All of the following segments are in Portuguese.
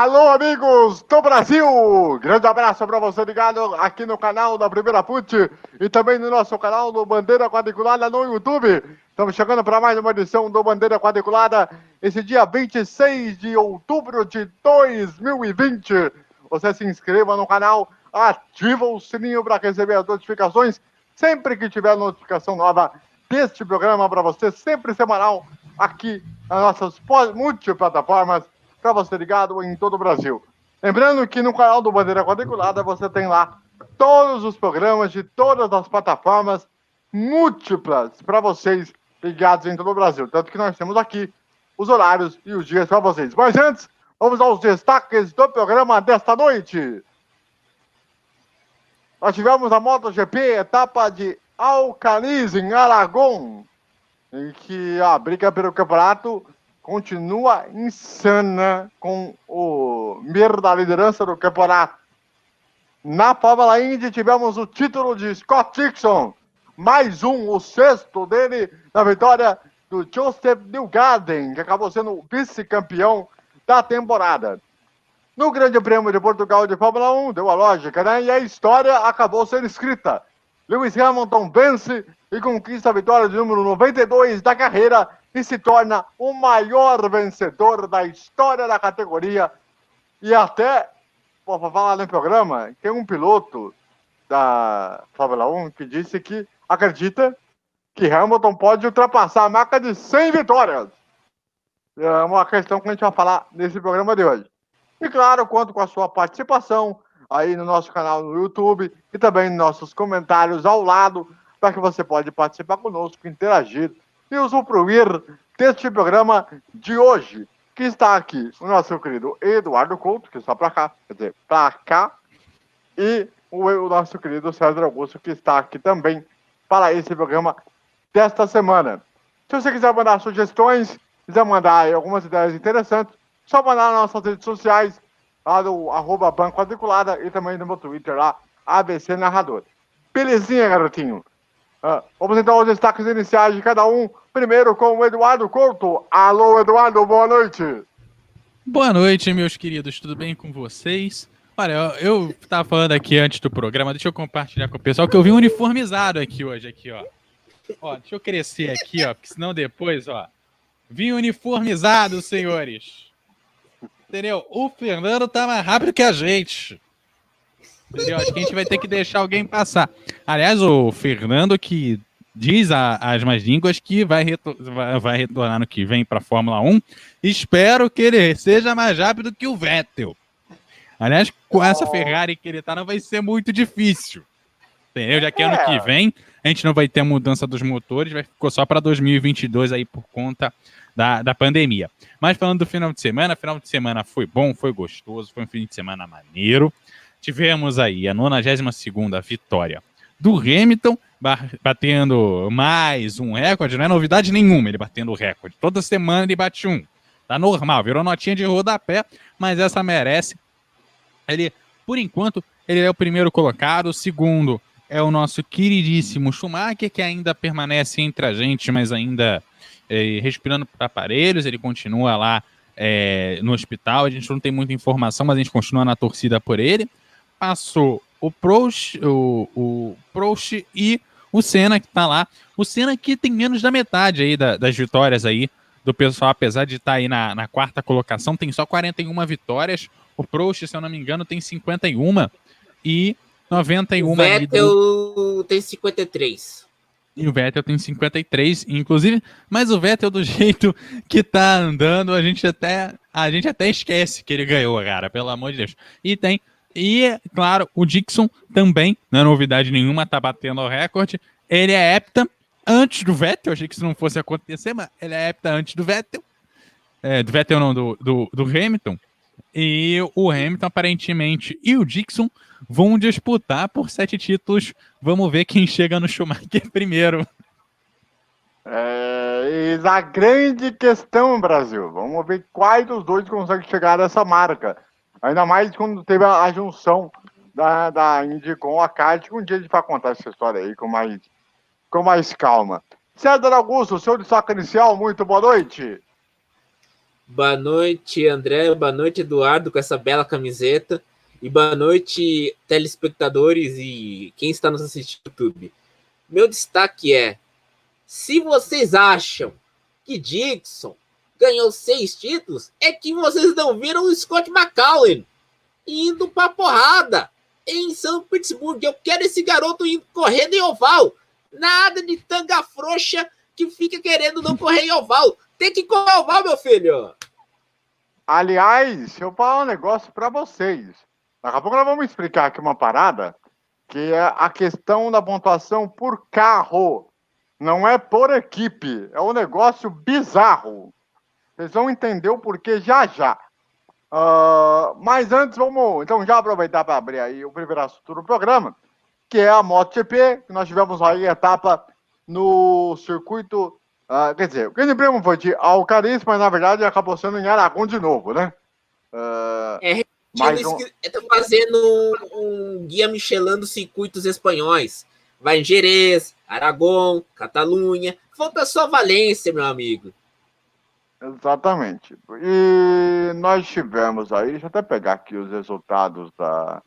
Alô, amigos do Brasil! Grande abraço para você ligado aqui no canal da Primeira Put e também no nosso canal do Bandeira Quadriculada no YouTube. Estamos chegando para mais uma edição do Bandeira Quadriculada, esse dia 26 de outubro de 2020. Você se inscreva no canal, ativa o sininho para receber as notificações sempre que tiver notificação nova deste programa para você, sempre semanal, aqui nas nossas multiplataformas para você ligado em todo o Brasil. Lembrando que no canal do Bandeira Quadriculada você tem lá todos os programas de todas as plataformas múltiplas para vocês ligados em todo o Brasil. Tanto que nós temos aqui os horários e os dias para vocês. Mas antes, vamos aos destaques do programa desta noite. Nós tivemos a MotoGP, etapa de Alcaniz, em Aragão, em que a briga pelo campeonato continua insana com o Mir da liderança do campeonato. Na Fórmula Indy tivemos o título de Scott Dixon, mais um, o sexto dele na vitória do Joseph Newgarden, que acabou sendo vice-campeão da temporada. No Grande Prêmio de Portugal de Fórmula 1, deu a lógica, né? E a história acabou sendo escrita. Lewis Hamilton vence e conquista a vitória de número 92 da carreira e se torna o maior vencedor da história da categoria. E até, para falar no programa, tem um piloto da Fórmula 1 que disse que acredita que Hamilton pode ultrapassar a marca de 100 vitórias. É uma questão que a gente vai falar nesse programa de hoje. E claro, conto com a sua participação aí no nosso canal no YouTube e também nos nossos comentários ao lado, para que você pode participar conosco, interagir e usufruir deste programa de hoje, que está aqui o nosso querido Eduardo Couto, que está para cá, quer dizer, para cá, e o, o nosso querido César Augusto, que está aqui também para esse programa desta semana. Se você quiser mandar sugestões, quiser mandar algumas ideias interessantes, só mandar nas nossas redes sociais, lá do arroba Banco Quadriculada e também no meu Twitter lá, ABC Narrador. Belezinha, garotinho? Uh, vamos então aos destaques iniciais de cada um. Primeiro com o Eduardo Couto. Alô, Eduardo, boa noite. Boa noite, meus queridos. Tudo bem com vocês? Olha, eu, eu tava falando aqui antes do programa, deixa eu compartilhar com o pessoal que eu vi uniformizado aqui hoje, aqui, ó. Ó, deixa eu crescer aqui, ó, porque senão depois, ó. Vim uniformizado, senhores. Entendeu? O Fernando tá mais rápido que a gente. Entendeu? Acho que a gente vai ter que deixar alguém passar. Aliás, o Fernando que diz a, as mais línguas que vai, retor vai, vai, retornar no que vem para a Fórmula 1. Espero que ele seja mais rápido que o Vettel. Aliás, com essa Ferrari que ele tá, não vai ser muito difícil. Entendeu? Já que ano que é. vem a gente não vai ter mudança dos motores, vai ficou só para 2022 aí por conta da, da pandemia. Mas falando do final de semana, final de semana foi bom, foi gostoso, foi um fim de semana maneiro. Tivemos aí a 92 vitória do Hamilton, batendo mais um recorde, não é novidade nenhuma ele batendo o recorde. Toda semana ele bate um. Tá normal, virou notinha de rodapé, mas essa merece. Ele, por enquanto, ele é o primeiro colocado, o segundo é o nosso queridíssimo Schumacher, que ainda permanece entre a gente, mas ainda é, respirando por aparelhos, ele continua lá é, no hospital, a gente não tem muita informação, mas a gente continua na torcida por ele passou o Prost, o, o Prost e o Senna que tá lá. O Senna que tem menos da metade aí da, das vitórias aí do pessoal, apesar de estar tá aí na, na, quarta colocação, tem só 41 vitórias. O Prost, se eu não me engano, tem 51 e 91 o Vettel do... tem 53. E o Vettel tem 53, inclusive, mas o Vettel do jeito que tá andando, a gente até a gente até esquece que ele ganhou, cara, pelo amor de Deus. E tem e, claro, o Dixon também, não é novidade nenhuma, tá batendo o recorde. Ele é hepta antes do Vettel, achei que isso não fosse acontecer, mas ele é hepta antes do Vettel. É, do Vettel não, do, do, do Hamilton. E o Hamilton, aparentemente, e o Dixon vão disputar por sete títulos. Vamos ver quem chega no Schumacher primeiro. É, a grande questão, Brasil. Vamos ver quais dos dois conseguem chegar a essa marca. Ainda mais quando teve a, a junção da, da Indy com a Kart. Um dia a gente vai contar essa história aí com mais, com mais calma. César Augusto, seu destaque inicial, muito boa noite. Boa noite, André. Boa noite, Eduardo, com essa bela camiseta. E boa noite, telespectadores e quem está nos assistindo no YouTube. Meu destaque é: se vocês acham que Dixon ganhou seis títulos, é que vocês não viram o Scott McCallum indo pra porrada em São Petersburgo. Eu quero esse garoto indo correndo em oval. Nada de tanga frouxa que fica querendo não correr em oval. Tem que correr em oval, meu filho. Aliás, eu falar um negócio para vocês. Daqui a pouco nós vamos explicar aqui uma parada, que é a questão da pontuação por carro. Não é por equipe. É um negócio bizarro. Vocês vão entender o porquê já já. Uh, mas antes, vamos então já aproveitar para abrir aí o primeiro assunto do programa, que é a MotoGP, que nós tivemos aí a etapa no circuito. Uh, quer dizer, o grande prêmio foi de Alcariz, mas na verdade acabou sendo em Aragão de novo, né? Uh, é, um... Tá fazendo um, um guia Michelin dos circuitos espanhóis. Vai em Jerez, Aragão, Catalunha. Falta só Valência, meu amigo. Exatamente. E nós tivemos aí, deixa eu até pegar aqui os resultados da.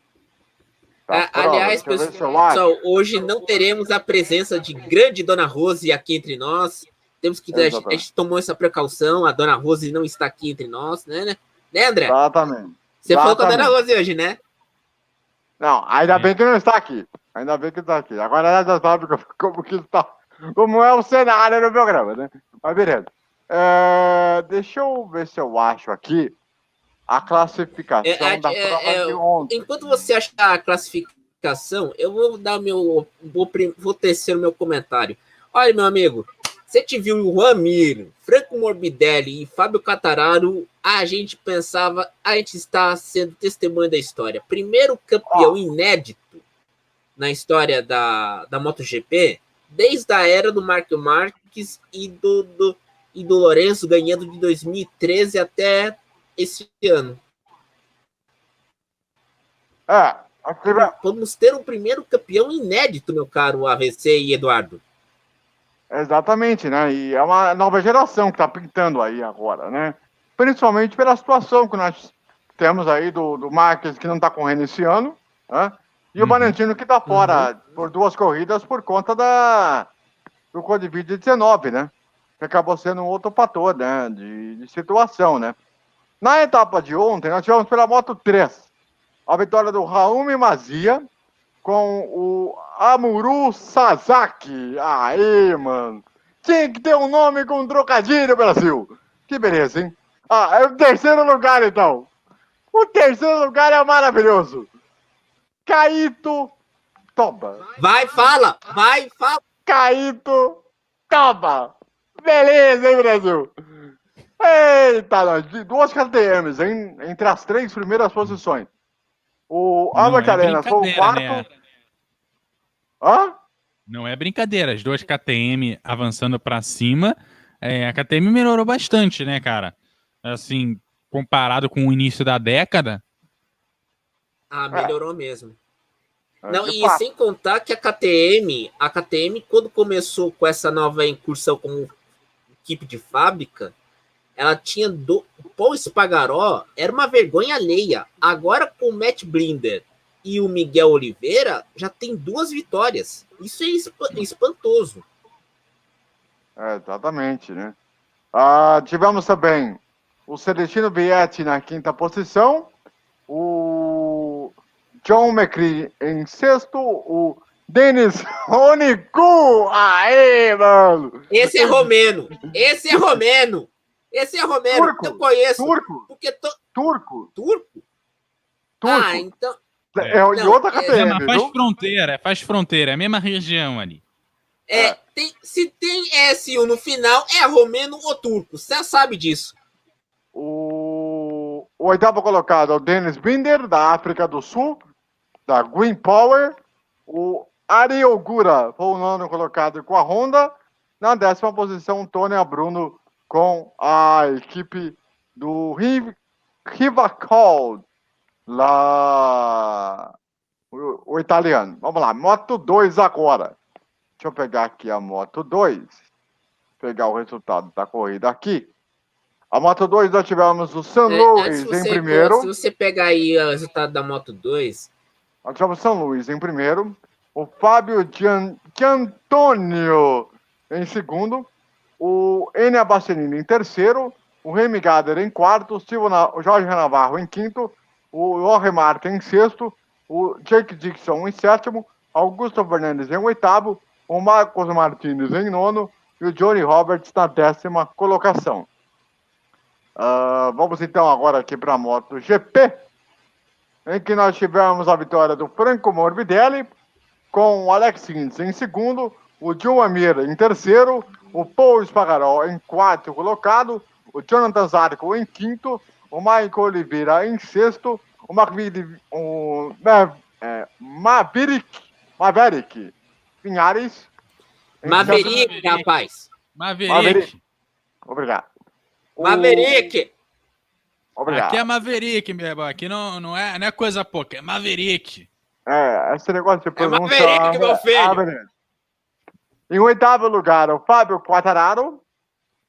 da ah, aliás, pessoal, hoje não teremos a presença de grande Dona Rose aqui entre nós. Temos que. A gente tomou essa precaução, a Dona Rose não está aqui entre nós, né, né André? Exatamente. Você falou com a Dona Rose hoje, né? Não, ainda bem que não está aqui. Ainda bem que está aqui. Agora ela já sabe como, que está, como é o cenário do programa, né? Mas beleza. É, deixa eu ver se eu acho aqui a classificação é, da é, prova é, de ontem. Enquanto você acha a classificação, eu vou dar meu. Vou, vou tecer o meu comentário. Olha, meu amigo, você te viu o Ramiro, Franco Morbidelli e Fábio Catararo, a gente pensava, a gente está sendo testemunha da história. Primeiro campeão oh. inédito na história da, da MotoGP, desde a era do Mark Marques e do, do, e do Lourenço, ganhando de 2013 até esse ano. É, Vamos ter um primeiro campeão inédito, meu caro AVC e Eduardo. Exatamente, né? E é uma nova geração que está pintando aí agora, né? Principalmente pela situação que nós temos aí do, do Marques que não está correndo esse ano, né? E uhum. o Valentino que está fora uhum. por duas corridas por conta da, do Covid-19, né? Que acabou sendo um outro fator, né? De, de situação, né? Na etapa de ontem, nós tivemos pela Moto 3 a vitória do Raul Mazia, com o Amuru Sasaki. Aí, mano. Tinha que ter um nome com um trocadilho, Brasil. Que beleza, hein? Ah, é o terceiro lugar, então. O terceiro lugar é maravilhoso. Caíto Toba. Vai, fala! Vai, fala! Caíto Toba. Beleza, hein, Brasil? Eita, nós, duas KTMs, hein? Entre as três primeiras posições. O Albert é Arena foi o quarto. Né? Hã? Não é brincadeira. As duas KTM avançando para cima. É, a KTM melhorou bastante, né, cara? Assim, comparado com o início da década. Ah, melhorou é. mesmo. Não, e sem contar que a KTM, a KTM, quando começou com essa nova incursão como equipe de fábrica, ela tinha do Paul Spagaró era uma vergonha alheia. Agora com o Matt Blinder e o Miguel Oliveira já tem duas vitórias. Isso é espantoso. É, exatamente, né? Ah, tivemos também o Celestino Vietti na quinta posição, o John McCree em sexto, o Denis Ronicu! Aê, mano! Esse é romeno! Esse é romeno! Esse é Romero, turco, eu conheço. Turco? Porque to... Turco? Turco? Turco? Ah, então. É, é em outra KTM, é, faz fronteira, faz fronteira, é a mesma região ali. É, é. Tem, se tem S1 no final, é romeno ou turco. Você sabe disso. O, o oitavo colocado é o Dennis Binder, da África do Sul, da Green Power. O Ari Ogura foi o nono colocado com a Honda. Na décima posição, Tônia Bruno com a equipe do Rivacol, lá o, o, italiano. Vamos lá, Moto 2 agora. Deixa eu pegar aqui a Moto 2, pegar o resultado da corrida aqui. A Moto 2 nós tivemos o San É, Luis em primeiro. Se você pegar aí o resultado da Moto 2, Nós tivemos São Luís em primeiro, o Fábio Gian, Giantonio em segundo, o Enia Bastianini em terceiro, o Remy Gader em quarto, o, o Jorge Navarro em quinto, o Jorge Martin em sexto, o Jake Dixon em sétimo, Augusto Fernandes em oitavo, o Marcos Martinez em nono e o Johnny Roberts na décima colocação. Ah, vamos então agora aqui para a Moto GP em que nós tivemos a vitória do Franco Morbidelli, com o Alex Rins em segundo, o John Amir em terceiro, o Paul Spagaró em quarto colocado, o Jonathan Zarco em quinto, o Michael Oliveira em sexto, o, Macville, o é, Maverick, Maverick Pinhares. Maverick, Maverick. rapaz. Maverick. Maverick. Obrigado. O- Maverick! Obrigado. Aqui é Maverick, meu irmão. Aqui não, não, é, não é coisa pouca, é Maverick. É, esse negócio de pronúncia... Maverick, meu filho. Ah. Em oitavo lugar, o Fábio Quattararo.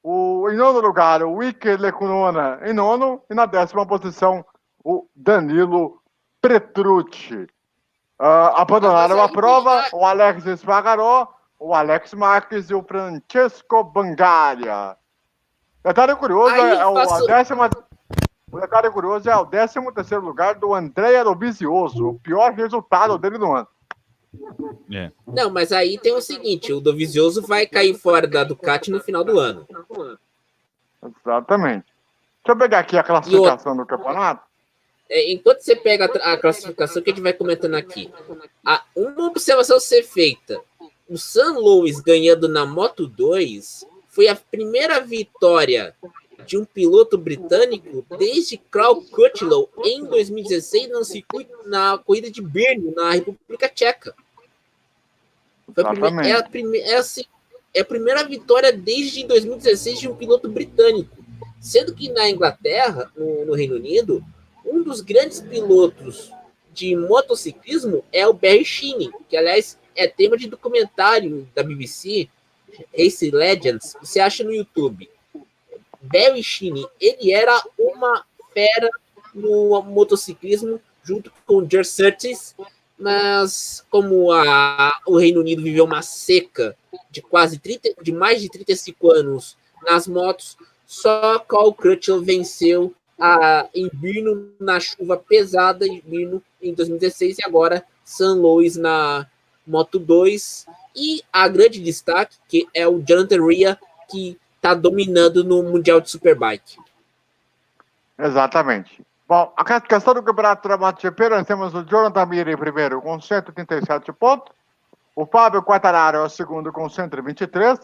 O, em nono lugar, o Iker Lecunona em nono. E na décima posição, o Danilo Petrucci. Ah, abandonaram a prova o Alex Espargaró, o Alex Marques e o Francesco Bangaria. Detalhe curioso Aí é, o, a décima... O detalhe curioso é o 13 terceiro lugar do André Dovizioso, o pior resultado dele no ano. É. Não, mas aí tem o seguinte: o Dovizioso vai cair fora da Ducati no final do ano. Exatamente. Deixa eu pegar aqui a classificação do campeonato. É, enquanto você pega a, a classificação que a gente vai comentando aqui, a- uma observação a ser feita: o San Luis ganhando na Moto 2 foi a primeira vitória de um piloto britânico desde Carl Crutchlow em 2016 no circuito na corrida de Brno, na República Tcheca. A prime- Exatamente. é, a prime- é assim, é a primeira vitória desde 2016 de um piloto britânico. Sendo que na Inglaterra, no, no Reino Unido, um dos grandes pilotos de motociclismo é o Barry Sheeney, que aliás é tema de documentário da BBC, Race Legends, você acha no YouTube. Sheeney, ele era uma fera no motociclismo junto com o George Surtees, mas como a, o Reino Unido viveu uma seca de quase 30, de mais de 35 anos nas motos, só Carl Crutchlow venceu a, em Brno na chuva pesada em Brno em 2016 e agora San Luis na Moto 2 e a grande destaque que é o Jonathan Ria que está dominando no Mundial de Superbike. Exatamente. Bom, a classificação do Campeonato MotoGP, nós temos o Jonathan Mir em primeiro com 137 pontos, o Fábio Quattararo é o segundo com 123,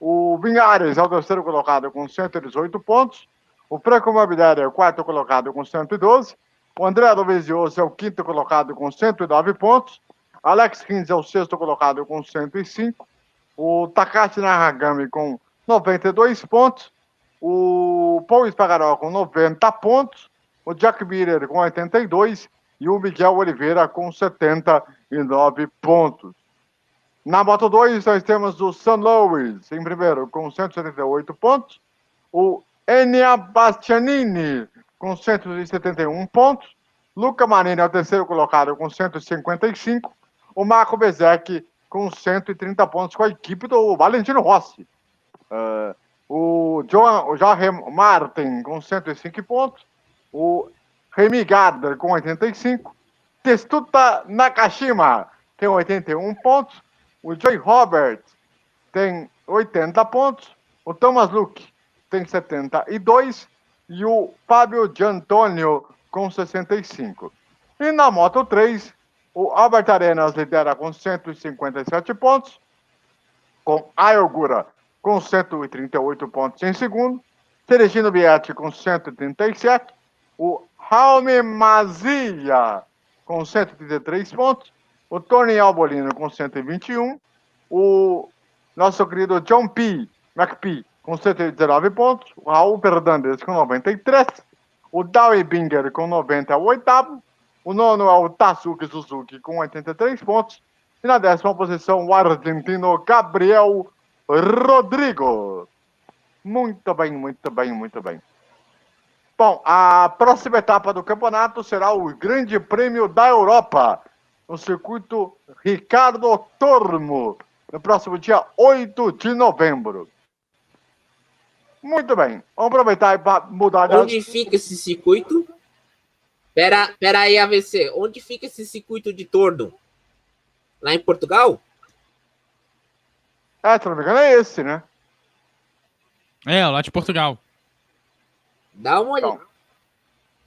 o Vinhares é o terceiro colocado com 118 pontos, o Franco Morbidelli é o quarto colocado com 112, o André Dovizioso é o quinto colocado com 109 pontos, Alex Rins é o sexto colocado com 105, o Takashi Naragami com 92 pontos, o Paul Espargaró com 90 pontos, o Jack Miller com 82 e o Miguel Oliveira com 79 pontos. Na Moto 2, nós temos o San Luis em primeiro com 178 pontos, o Enia Bastianini com 171 pontos, Luca Marini é o terceiro colocado com 155, o Marco Bezek com 130 pontos com a equipe do Valentino Rossi. Ah, o John, o Martin com 105 pontos, o Remy Gardner com 85, Testuta Nakashima tem 81 pontos, o Joey Roberts tem 80 pontos, o Thomas Luke tem 72 e o Fábio Giantonio com 65. E na Moto 3, o Albert Arenas lidera com 157 pontos, com Ayogura com 138 pontos em segundo, Celestino Bietti com 137, o Jaume Mazia com 133 pontos, o Tony Albolino com 121, o nosso querido John P. McPhee com 119 pontos, o Raul Fernandes com 93, o Dowie Binger com 98, o nono é o Tatsuki Suzuki com 83 pontos, e na décima posição o argentino Gabriel Rodrigo. Muito bem, muito bem, muito bem. Bom, a próxima etapa do campeonato será o Grande Prêmio da Europa, no circuito Ricardo Tormo, no próximo dia 8 de novembro. Muito bem, vamos aproveitar para mudar de Onde fica esse circuito? Pera, pera aí, AVC. Onde fica esse circuito de torno? Lá em Portugal? É, se não me engano, é esse, né? É, lá de Portugal. Dá uma olhada. Então.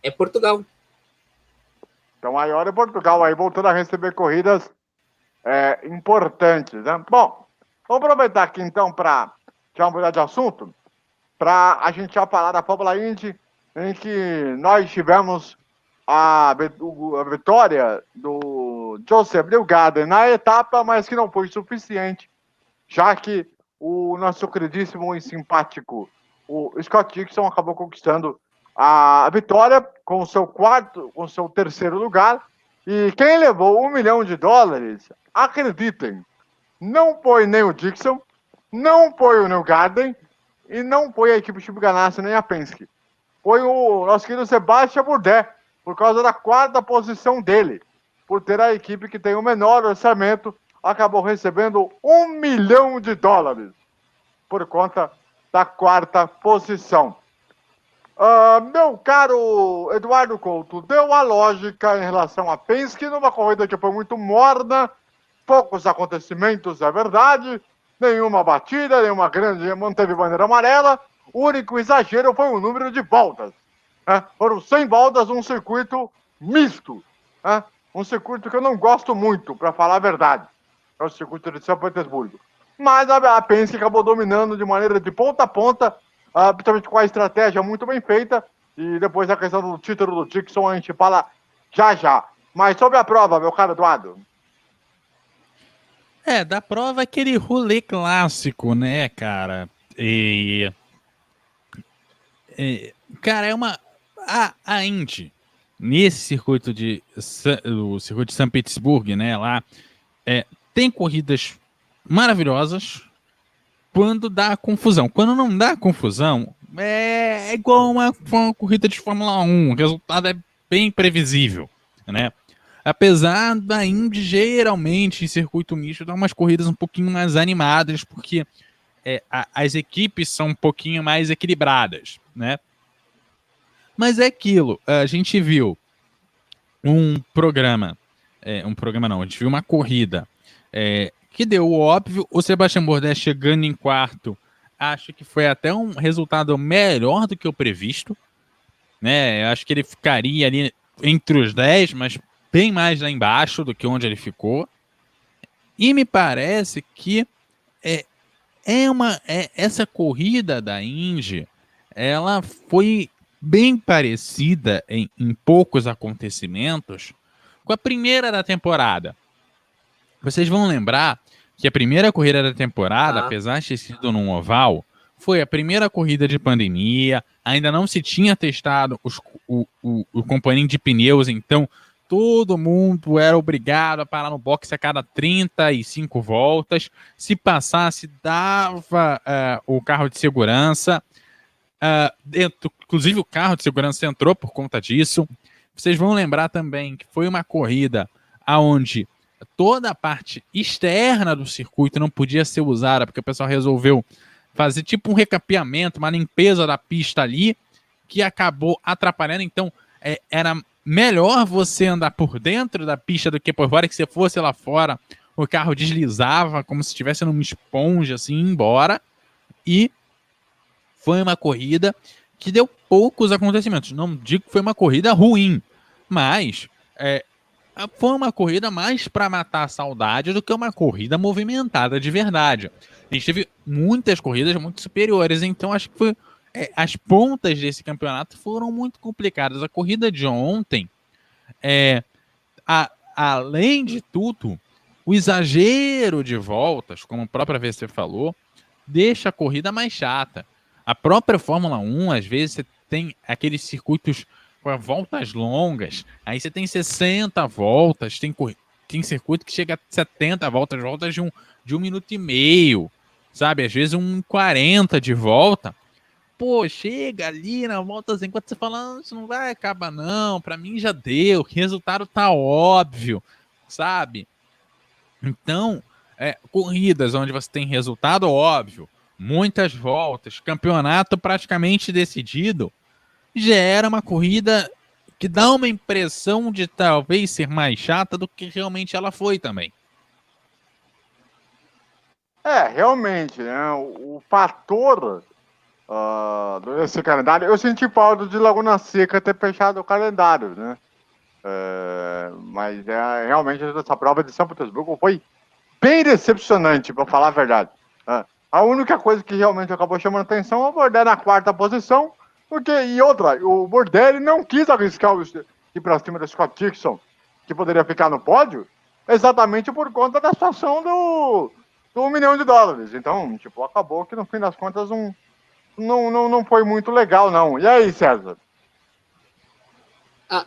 É Portugal. Então, maior é Portugal, aí voltando a receber corridas é, importantes, né? Bom, vamos aproveitar aqui então para já mudar de assunto, para a gente já falar da Fórmula Indy, em que nós tivemos a, a vitória do Joseph Newgarden na etapa, mas que não foi suficiente, já que o nosso queridíssimo e simpático o Scott Dixon acabou conquistando a vitória com seu quarto, com seu terceiro lugar. E quem levou um milhão de dólares, acreditem, não foi nem o Dixon, não foi o New Garden e não foi a equipe Chip Ganassi nem a Penske. Foi o nosso querido Sebastian Bourdais, por causa da quarta posição dele, por ter a equipe que tem o menor orçamento, acabou recebendo um milhão de dólares por conta da quarta posição. Uh, meu caro Eduardo Couto, deu a lógica em relação a Penske numa corrida que foi muito morna, poucos acontecimentos, é verdade, nenhuma batida, nenhuma grande, manteve bandeira amarela. O único exagero foi o número de voltas. Né? Foram 100 voltas num circuito misto. Né? Um circuito que eu não gosto muito, para falar a verdade. É o circuito de São Petersburgo. Mas a Penske acabou dominando de maneira de ponta a ponta, uh, principalmente com a estratégia muito bem feita. E depois a questão do título do Dixon a gente fala já já. Mas sobre a prova, meu caro Eduardo. É, da prova aquele rolê clássico, né, cara? E. e cara, é uma. A, a Indy, nesse circuito de. O circuito de São Petersburgo, né, lá, é, tem corridas maravilhosas quando dá confusão. Quando não dá confusão, é igual uma, uma corrida de Fórmula 1. O resultado é bem previsível, né? Apesar da Indy geralmente em circuito misto dar umas corridas um pouquinho mais animadas, porque é, a, as equipes são um pouquinho mais equilibradas, né? Mas é aquilo, a gente viu um programa, é, um programa não, a gente viu uma corrida é, que deu o óbvio. O Sebastião Bourdais chegando em quarto, acho que foi até um resultado melhor do que o previsto. Né? Eu acho que ele ficaria ali entre os 10, mas bem mais lá embaixo do que onde ele ficou. E me parece que é, é uma é, essa corrida da Indy, ela foi bem parecida em, em poucos acontecimentos com a primeira da temporada. Vocês vão lembrar que a primeira corrida da temporada, ah. apesar de ter sido num oval, foi a primeira corrida de pandemia, ainda não se tinha testado os, o, o, o componente de pneus, então todo mundo era obrigado a parar no boxe a cada 35 voltas. Se passasse, dava uh, o carro de segurança. Uh, dentro, inclusive, o carro de segurança entrou por conta disso. Vocês vão lembrar também que foi uma corrida aonde toda a parte externa do circuito não podia ser usada, porque o pessoal resolveu fazer tipo um recapeamento, uma limpeza da pista ali, que acabou atrapalhando. Então, é, era melhor você andar por dentro da pista do que por fora, que se fosse lá fora, o carro deslizava como se estivesse numa esponja, assim, embora. E foi uma corrida que deu poucos acontecimentos. Não digo que foi uma corrida ruim, mas é, foi uma corrida mais para matar a saudade do que uma corrida movimentada de verdade. A gente teve muitas corridas muito superiores, então acho que foi, é, as pontas desse campeonato foram muito complicadas. A corrida de ontem, é, a, além de tudo, o exagero de voltas, como a própria VC falou, deixa a corrida mais chata. A própria Fórmula 1, às vezes, você tem aqueles circuitos com voltas longas. Aí você tem 60 voltas, tem, tem circuito que chega a 70 voltas, voltas de um, de um minuto e meio, sabe? Às vezes um 40 de volta. pô, chega ali na volta 50, você fala, isso não vai acabar não, para mim já deu, o resultado tá óbvio, sabe? Então, é, corridas onde você tem resultado óbvio, muitas voltas, campeonato praticamente decidido, gera uma corrida que dá uma impressão de talvez ser mais chata do que realmente ela foi também. É, realmente, né? O, o fator uh, desse calendário, eu senti falta de Laguna Seca ter fechado o calendário, né? É, mas é, realmente essa prova de São Petersburgo foi bem decepcionante, para falar a verdade. É, a única coisa que realmente acabou chamando atenção é o Bordelli na quarta posição, porque, e outra, o Bordelli não quis arriscar ir para cima do Scott Dixon, que poderia ficar no pódio, exatamente por conta da situação do, do milhão de dólares. Então, tipo, acabou que no fim das contas um, não, não, não foi muito legal, não. E aí, César?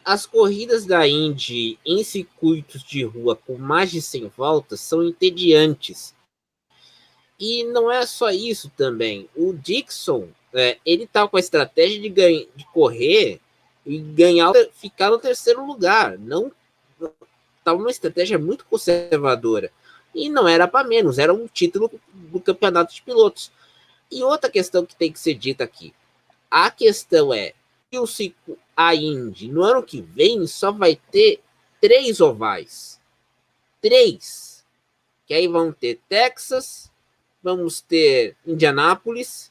As corridas da Indy em circuitos de rua com mais de 100 voltas são entediantes. E não é só isso também. O Dixon, é, ele tá com a estratégia de, ganha, de correr e ganhar, ficar no terceiro lugar. Não estava uma estratégia muito conservadora. E não era para menos, era um título do campeonato de pilotos. E outra questão que tem que ser dita aqui. A questão é que o ciclo a Indy no ano que vem só vai ter três ovais. Três. Que aí vão ter Texas, vamos ter Indianápolis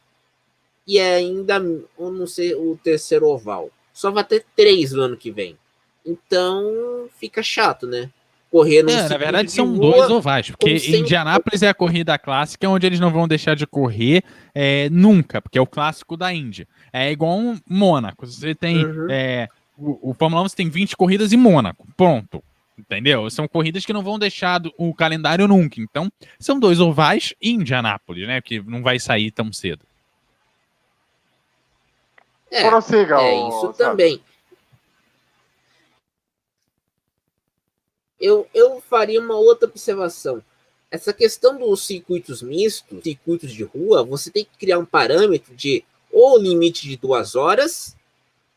e ainda, eu não sei, o terceiro oval. Só vai ter três no ano que vem. Então fica chato, né? correr no é, Na verdade, são rua, dois ovais, porque Indianápolis é a corrida clássica, onde eles não vão deixar de correr é, nunca, porque é o clássico da Índia. É igual um Mônaco. Você tem. Uhum. É, o, o Fórmula 1 você tem 20 corridas em Mônaco. Pronto. Entendeu? São corridas que não vão deixar o calendário nunca. Então, são dois ovais e Indianápolis, né? Que não vai sair tão cedo. É, é isso também. eu, eu faria uma outra observação. Essa questão dos circuitos mistos, circuitos de rua, você tem que criar um parâmetro de ou limite de duas horas,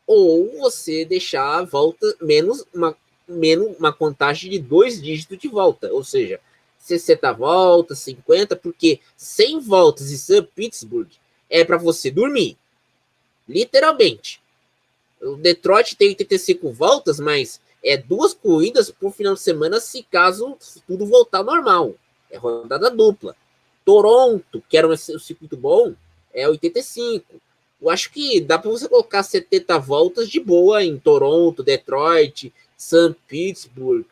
ou você deixar a volta menos uma, menos uma contagem de dois dígitos de volta, ou seja, 60 voltas, 50, porque 100 voltas em St. Pittsburgh é para você dormir, literalmente. O Detroit tem 85 voltas, mas é duas corridas por final de semana, se caso tudo voltar normal. É rodada dupla. Toronto, que era um circuito bom, é 85. Eu acho que dá para você colocar 70 voltas de boa em Toronto, Detroit, St. Petersburg.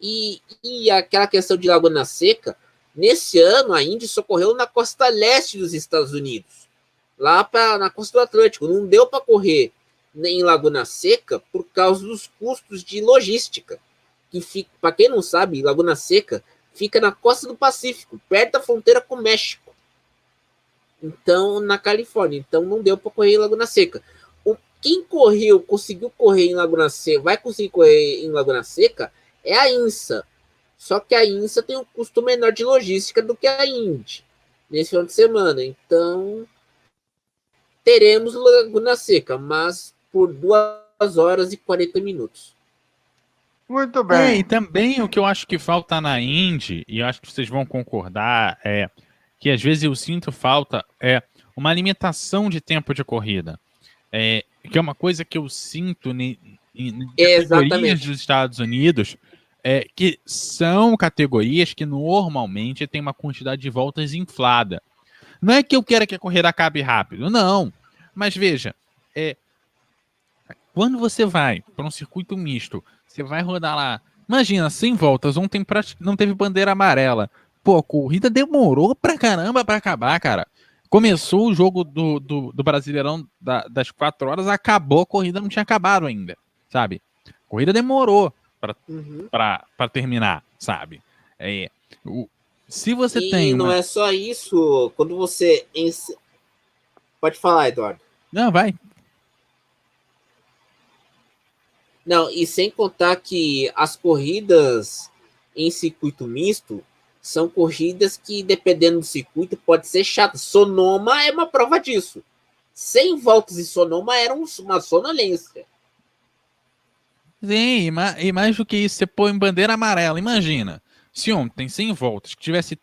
E, e aquela questão de Laguna Seca, nesse ano a Indy socorreu na costa leste dos Estados Unidos, lá pra, na costa do Atlântico. Não deu para correr em Laguna Seca por causa dos custos de logística. Que para quem não sabe, Laguna Seca fica na costa do Pacífico, perto da fronteira com o México. Então, na Califórnia. Então, não deu para correr em Laguna Seca. O, quem correu, conseguiu correr em Laguna Seca, vai conseguir correr em Laguna Seca, é a INSA. Só que a INSA tem um custo menor de logística do que a Indy nesse final de semana. Então, teremos Laguna Seca, mas por 2 horas e 40 minutos. Muito bem. É, e também o que eu acho que falta na Indy, e eu acho que vocês vão concordar, é que às vezes eu sinto falta é uma limitação de tempo de corrida. É, que é uma coisa que eu sinto em categorias dos Estados Unidos, é, que são categorias que normalmente tem uma quantidade de voltas inflada. Não é que eu quero que a corrida acabe rápido, não. Mas veja, é, quando você vai para um circuito misto, você vai rodar lá. Imagina, 100 voltas, ontem não teve bandeira amarela. Pô, a corrida demorou pra caramba pra acabar, cara. Começou o jogo do, do, do Brasileirão da, das 4 horas, acabou, a corrida não tinha acabado ainda, sabe? A corrida demorou pra, uhum. pra, pra terminar, sabe? É, o, se você e tem. Uma... não é só isso. Quando você. Pode falar, Eduardo. Não, vai. Não, e sem contar que as corridas em circuito misto são corridas que, dependendo do circuito, pode ser chata. Sonoma é uma prova disso. 100 voltas em Sonoma era uma sonolência. Sim, e mais do que isso, você põe bandeira amarela. Imagina, se ontem, 100 voltas, que tivesse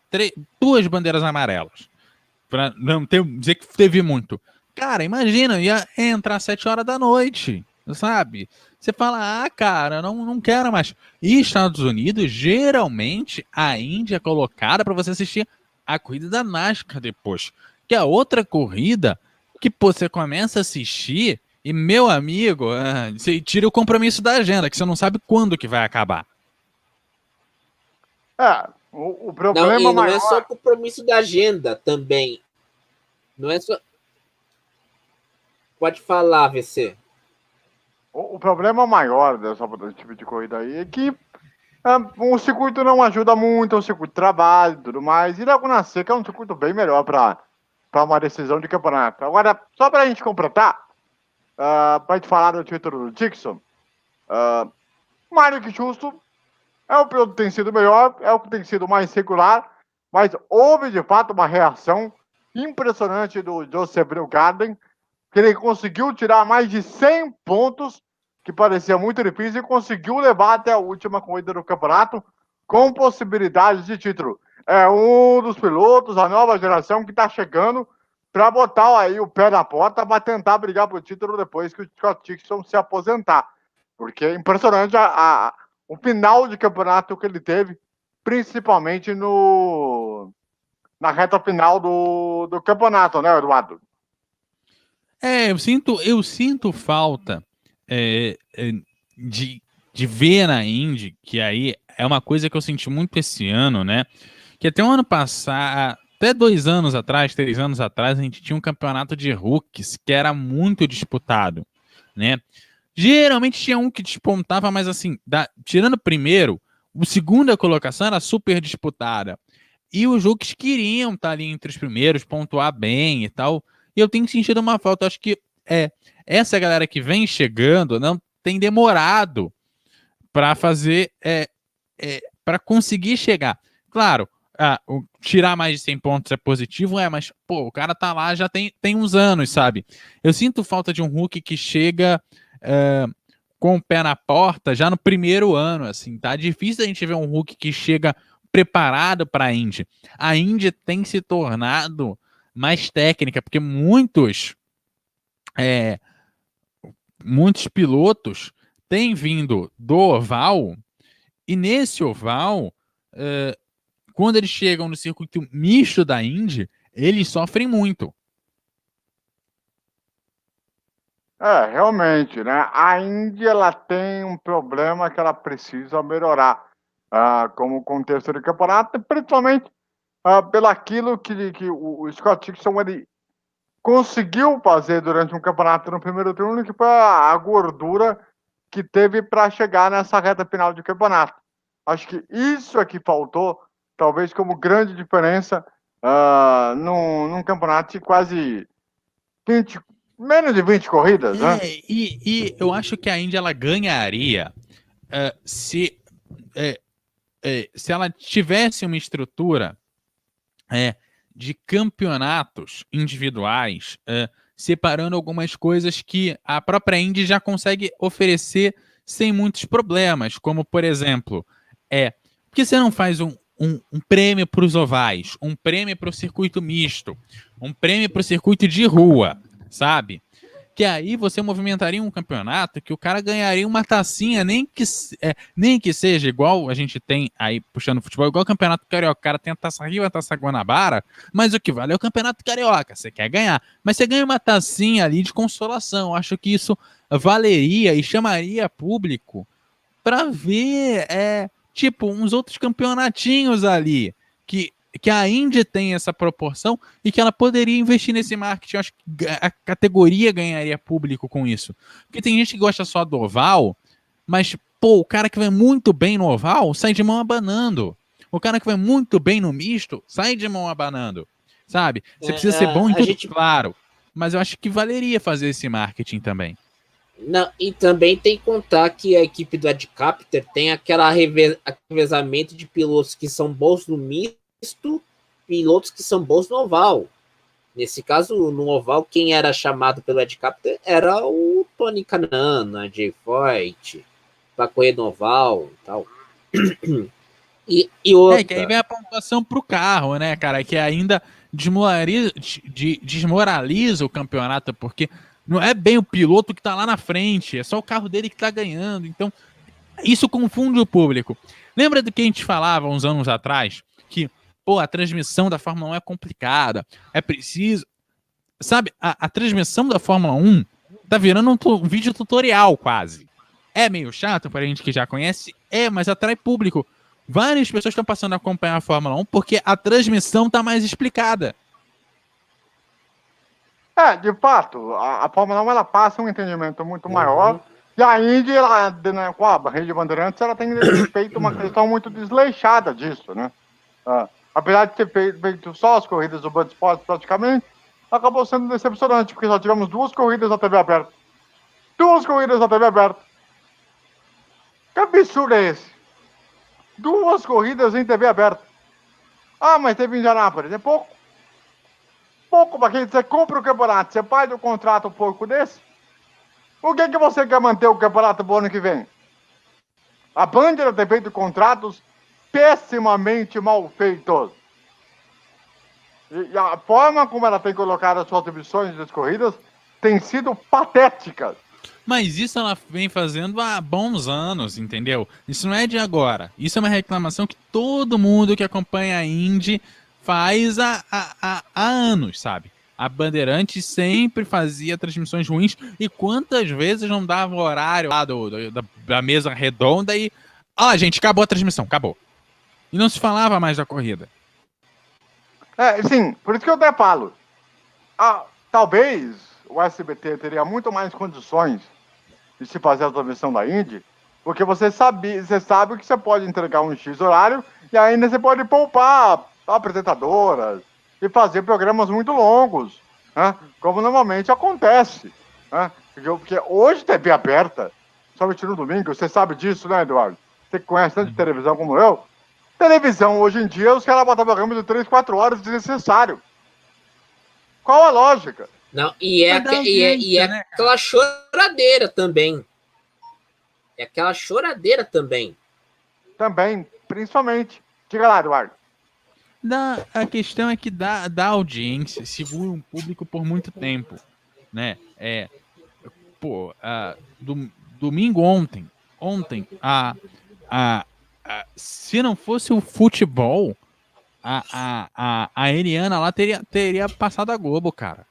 duas bandeiras amarelas, para não ter, dizer que teve muito. Cara, imagina, ia entrar às 7 horas da noite, sabe? Você fala, ah, cara, não, não quero mais. E Estados Unidos, geralmente, a Índia é colocada para você assistir a corrida da NASCAR depois. Que é outra corrida que pô, você começa a assistir e, meu amigo, ah, você tira o compromisso da agenda, que você não sabe quando que vai acabar. É, o, o problema não, não maior... é só compromisso da agenda também. Não é só. Pode falar, VC. O, o problema maior dessa, desse tipo de corrida aí é que é, o circuito não ajuda muito, é um circuito de trabalho e tudo mais. E Laguna Seca é um circuito bem melhor para uma decisão de campeonato. Agora, só para a gente completar, uh, para a gente falar do título do Dixon, uh, Mário que justo é o piloto que tem sido melhor, é o que tem sido mais regular, mas houve de fato uma reação impressionante do Joseph Garden, que ele conseguiu tirar mais de 100 pontos, que parecia muito difícil, e conseguiu levar até a última corrida do campeonato com possibilidade de título. É um dos pilotos, a nova geração que está chegando para botar aí o pé na porta para tentar brigar por título depois que o Scott Dixon se aposentar. Porque é impressionante a, a o final de campeonato que ele teve, principalmente no na reta final do, do campeonato, né, Eduardo? É, eu sinto, eu sinto falta é, é, de, de ver na Indy, que aí é uma coisa que eu senti muito esse ano, né? Que até o ano passado, até dois anos atrás, três anos atrás, a gente tinha um campeonato de rookies que era muito disputado, né? Geralmente tinha um que despontava, mas assim, da, tirando o primeiro, o segunda colocação era super disputada. E os rookies queriam estar ali entre os primeiros, pontuar bem e tal. E eu tenho sentido uma falta. Acho que é essa galera que vem chegando não tem demorado para fazer, é, é para conseguir chegar. Claro, ah, o, tirar mais de 100 pontos é positivo, é, mas pô, o cara tá lá já tem, tem uns anos, sabe? Eu sinto falta de um Hulk que chega uh, com o pé na porta já no primeiro ano, assim, tá difícil a gente ver um Hulk que chega preparado para a Indy. A Indy tem se tornado mais técnica, porque muitos é, muitos pilotos têm vindo do oval e nesse oval, quando eles chegam no circuito misto da Indy, eles sofrem muito. É, realmente, né? A Índia ela tem um problema que ela precisa melhorar, uh, como contexto de campeonato, principalmente uh, pelo aquilo que, que o, Scott Dixon ele conseguiu fazer durante um campeonato no primeiro turno, que foi a gordura que teve para chegar nessa reta final de campeonato. Acho que isso é que faltou, talvez como grande diferença uh, num, num campeonato de quase 20, Menos de 20 corridas, né? é, né? E, e eu acho que a Índia ela ganharia uh, se, uh, uh, se ela tivesse uma estrutura de campeonatos individuais, separando algumas coisas que a própria Indy já consegue oferecer sem muitos problemas, como por exemplo, é por que você não faz um, um, um prêmio para os ovais, um prêmio para o circuito misto, um prêmio para o circuito de rua? Sabe? Que aí você movimentaria um campeonato que o cara ganharia uma tacinha, nem que, é, nem que seja igual a gente tem aí puxando futebol, igual o campeonato carioca. O cara tem a taça Rio a taça Guanabara, mas o que vale é o campeonato carioca. Você quer ganhar, mas você ganha uma tacinha ali de consolação. Acho que isso valeria e chamaria público para ver, é, tipo, uns outros campeonatinhos ali que que a Indy tem essa proporção e que ela poderia investir nesse marketing. Eu acho que a categoria ganharia público com isso. Porque tem gente que gosta só do oval, mas, pô, o cara que vai muito bem no oval sai de mão abanando. O cara que vai muito bem no misto sai de mão abanando. Sabe? Você é, precisa ser bom em tudo, gente... claro. Mas eu acho que valeria fazer esse marketing também. Não, e também tem que contar que a equipe do Adcapter tem aquela revezamento de pilotos que são bons no misto visto pilotos que são bons no oval. Nesse caso, no oval, quem era chamado pelo Ed Capter era o Tony Canana, Jay Foyt, para correr no oval e tal. E, e outra... É, que aí vem a pontuação pro carro, né, cara? Que ainda desmoraliza, desmoraliza o campeonato, porque não é bem o piloto que tá lá na frente, é só o carro dele que tá ganhando. Então, isso confunde o público. Lembra do que a gente falava uns anos atrás? Que, pô, a transmissão da Fórmula 1 é complicada, é preciso. Sabe, a, a transmissão da Fórmula 1 tá virando um, um vídeo tutorial quase. É meio chato para a gente que já conhece, é, mas atrai público. Várias pessoas estão passando a acompanhar a Fórmula 1 porque a transmissão está mais explicada. É, de fato, a, a Fórmula 1 ela passa um entendimento muito uhum. maior. E a Indy, ela, né, com a rede Bandeirantes, ela tem feito uma questão muito desleixada disso, né? Ah, apesar de ter feito, só as corridas do Bud Sports praticamente, acabou sendo decepcionante, porque só tivemos duas corridas na TV aberta. Duas corridas na TV aberta. Que absurdo é esse? Duas corridas em TV aberta. Ah, mas teve em Indianápolis. É pouco. Pouco para quem você compra o campeonato. Você faz o contrato um pouco desse. Por que, que você quer manter o campeonato pro ano que vem? A Band tem feito contratos pessimamente mal feitos. E a forma como ela tem colocado as suas emissions das corridas tem sido patética. Mas isso ela vem fazendo há bons anos, entendeu? Isso não é de agora. Isso é uma reclamação que todo mundo que acompanha a Indy faz há, há, há anos, sabe? A Bandeirante sempre fazia transmissões ruins e quantas vezes não dava o horário lá do, do da, da, mesa redonda e. Ah, gente, acabou a transmissão, acabou. E não se falava mais da corrida. É, sim, por isso que eu até falo. Ah, talvez o SBT teria muito mais condições de se fazer a transmissão da Indy, porque você sabe, você sabe que você pode entregar um X horário e ainda você pode poupar apresentadoras e fazer programas muito longos, né? como normalmente acontece. Né? Porque hoje TV aberta, somente no domingo, você sabe disso, né, Eduardo? Você conhece tanto de uhum. televisão como eu. Televisão, hoje em dia, os caras botam programa de 3, 4 horas desnecessário. Qual a lógica? Não, e é, e é, e é né, aquela choradeira também. É aquela choradeira também. Também, principalmente. Diga lá, Eduardo. Da, a questão é que dá, dá audiência, segura um público por muito tempo. Né? É, pô, a, do, domingo ontem, ontem, a, a, se não fosse o futebol, a, a, a, a Eliana lá teria, teria passado a Globo, cara.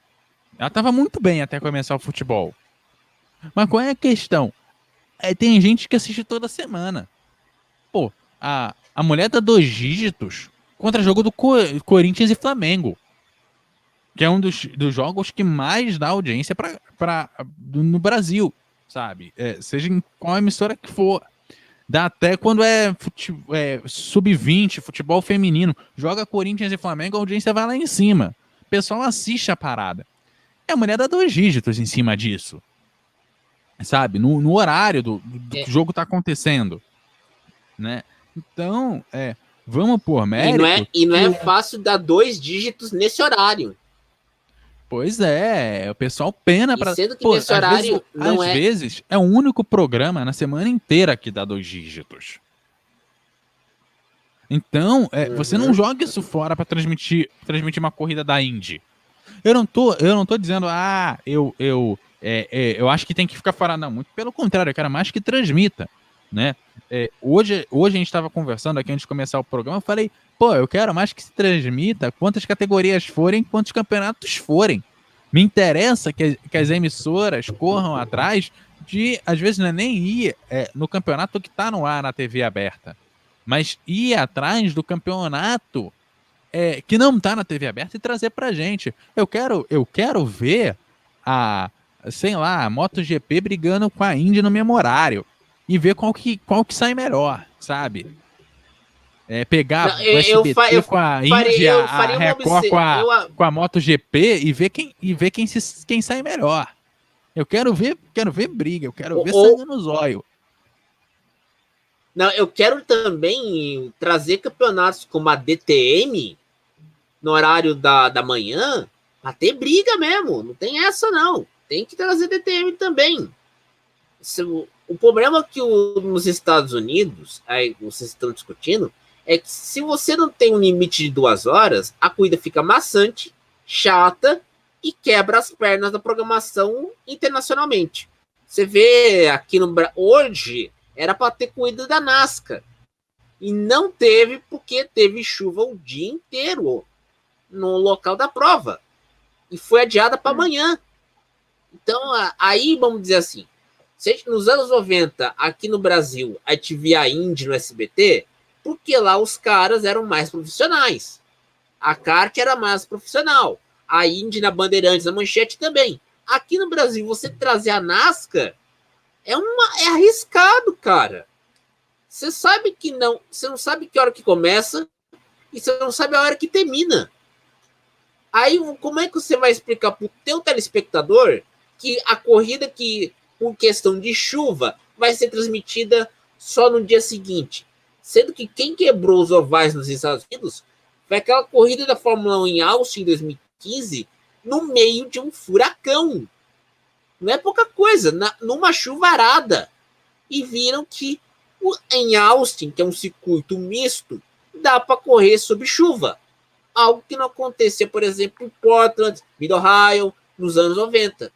Ela tava muito bem até começar o futebol. Mas qual é a questão? É, tem gente que assiste toda semana. Pô, a, a mulher dá dois dígitos contra jogo do Co Corinthians e Flamengo. Que é um dos, dos jogos que mais dá audiência pra, pra, no Brasil, sabe? É, seja em qual emissora que for. Dá até quando é, fute, é sub-20, futebol feminino. Joga Corinthians e Flamengo, a audiência vai lá em cima. O pessoal assiste a parada. É a mulher dá dois dígitos em cima disso. Sabe? No, no horário do, do é. jogo tá acontecendo. Né? Então, é, vamos por mérito. E não é, e não é fácil dar dois dígitos nesse horário. Pois é, o pessoal pena para. Sendo que Pô, nesse horário. Às, vezes, não às é... vezes é o único programa na semana inteira que dá dois dígitos. Então, é, uhum. você não joga isso fora para transmitir, transmitir uma corrida da Indy. Eu não tô, eu não tô dizendo, ah, eu, eu, é, é, eu acho que tem que ficar fora. Não, muito pelo contrário, eu quero mais que transmita, né? É, hoje, hoje a gente estava conversando aqui antes de começar o programa, eu falei, pô, eu quero mais que se transmita quantas categorias forem, quantos campeonatos forem. Me interessa que, que as emissoras corram atrás de, às vezes, não é nem ir é, no campeonato que está no ar na TV aberta, mas ir atrás do campeonato é, que não tá na TV aberta e trazer pra gente. Eu quero, eu quero ver a, sei lá, a MotoGP brigando com a Indy no memorário e ver qual que, qual que sai melhor, sabe? É, pegar não, eu, o SBT eu, com a Indy, a, Record com a, eu, com a MotoGP e ver quem, e ver quem, se, quem sai melhor. Eu quero ver, quero ver briga, eu quero ver ou, sangue no zóio. Não, eu quero também trazer campeonatos como a DTM no horário da, da manhã Pra ter briga mesmo. Não tem essa, não. Tem que trazer DTM também. O problema que o, nos Estados Unidos, aí vocês estão discutindo, é que se você não tem um limite de duas horas, a corrida fica maçante, chata e quebra as pernas da programação internacionalmente. Você vê aqui no hoje era para ter corrida da NASCAR e não teve porque teve chuva o dia inteiro no local da prova e foi adiada para amanhã. Então aí vamos dizer assim, se nos anos 90 aqui no Brasil a gente via Indy no SBT, porque lá os caras eram mais profissionais. A kart era mais profissional. A Indy na Bandeirantes, na Manchete também. Aqui no Brasil, você trazer a NASCAR é, uma, é arriscado, cara. Você sabe que não. Você não sabe que hora que começa e você não sabe a hora que termina. Aí, como é que você vai explicar para o teu telespectador que a corrida que, por questão de chuva, vai ser transmitida só no dia seguinte? Sendo que quem quebrou os ovais nos Estados Unidos foi aquela corrida da Fórmula 1 em Austin em 2015, no meio de um furacão. Não é pouca coisa, na, numa chuvarada. E viram que o, em Austin, que é um circuito misto, dá para correr sob chuva. Algo que não acontecia, por exemplo, em Portland, Mid-Ohio, nos anos 90.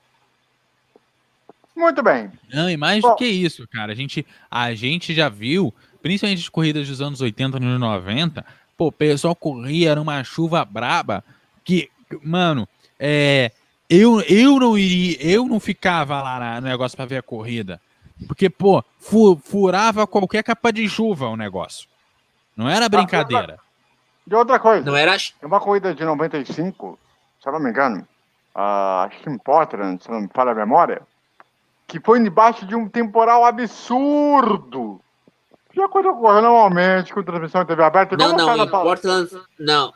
Muito bem. Não, e mais Bom, do que isso, cara. A gente, a gente já viu, principalmente as corridas dos anos 80 e 90, pô, o pessoal corria numa chuva braba que, mano, é, eu, eu não iria, eu não ficava lá no negócio para ver a corrida. Porque, pô, furava qualquer capa de chuva o negócio. Não era brincadeira. De outra coisa. Não era. Uma corrida de 95, se eu não me engano, uh, acho que em Portland, se não me falha a memória, que foi debaixo de um temporal absurdo. Já quando ocorreu normalmente com transmissão em TV aberta. Não, não, em Portland, não.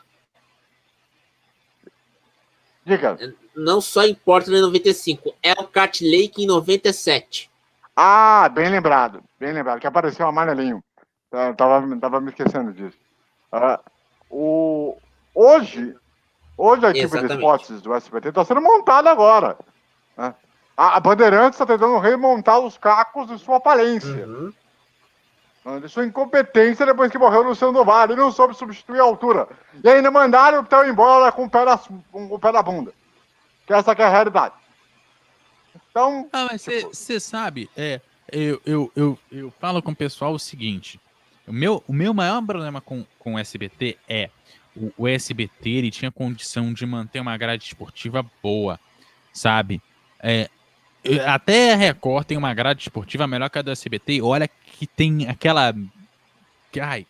Diga. Não só em Portland em 95, é o Cat Lake em 97. Ah, bem lembrado, bem lembrado, que apareceu amarelinho. Eu tava, tava me esquecendo disso. Uh, o, hoje, hoje a equipe Exatamente. de esportes do SBT está sendo montada agora. Né? A, a Bandeirantes está tentando remontar os cacos de sua falência. Uhum. Né? De sua incompetência depois que morreu no São Vale. Ele não soube substituir a altura. E ainda mandaram o Theo embora com o pé, na, com o pé na bunda. Que essa que é a realidade. Então. Ah, mas você tipo... sabe, é, eu, eu, eu, eu falo com o pessoal o seguinte: o meu, o meu maior problema com, com o SBT é o, o SBT ele tinha condição de manter uma grade esportiva boa, sabe? É, até a Record tem uma grade esportiva melhor que a do SBT. Olha que tem aquela. Ai,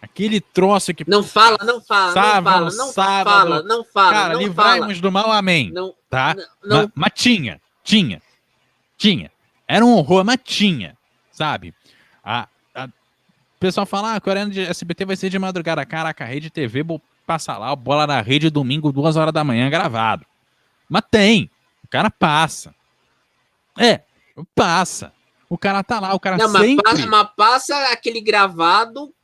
Aquele troço que. Não fala, não fala, sábado, não fala, não sábado, fala, não fala. Cara, não livrai-nos do mal, amém. Não, tá? Não, mas, mas, tinha, tinha, tinha. Era um horror, mas tinha, sabe? A, a, o pessoal fala, ah, a Coreia de SBT vai ser de madrugada. Caraca, a rede TV passa lá, bola na rede domingo, duas horas da manhã, gravado. Mas tem, o cara passa. É, passa. O cara tá lá, o cara não, sempre... Mas passa, mas passa aquele gravado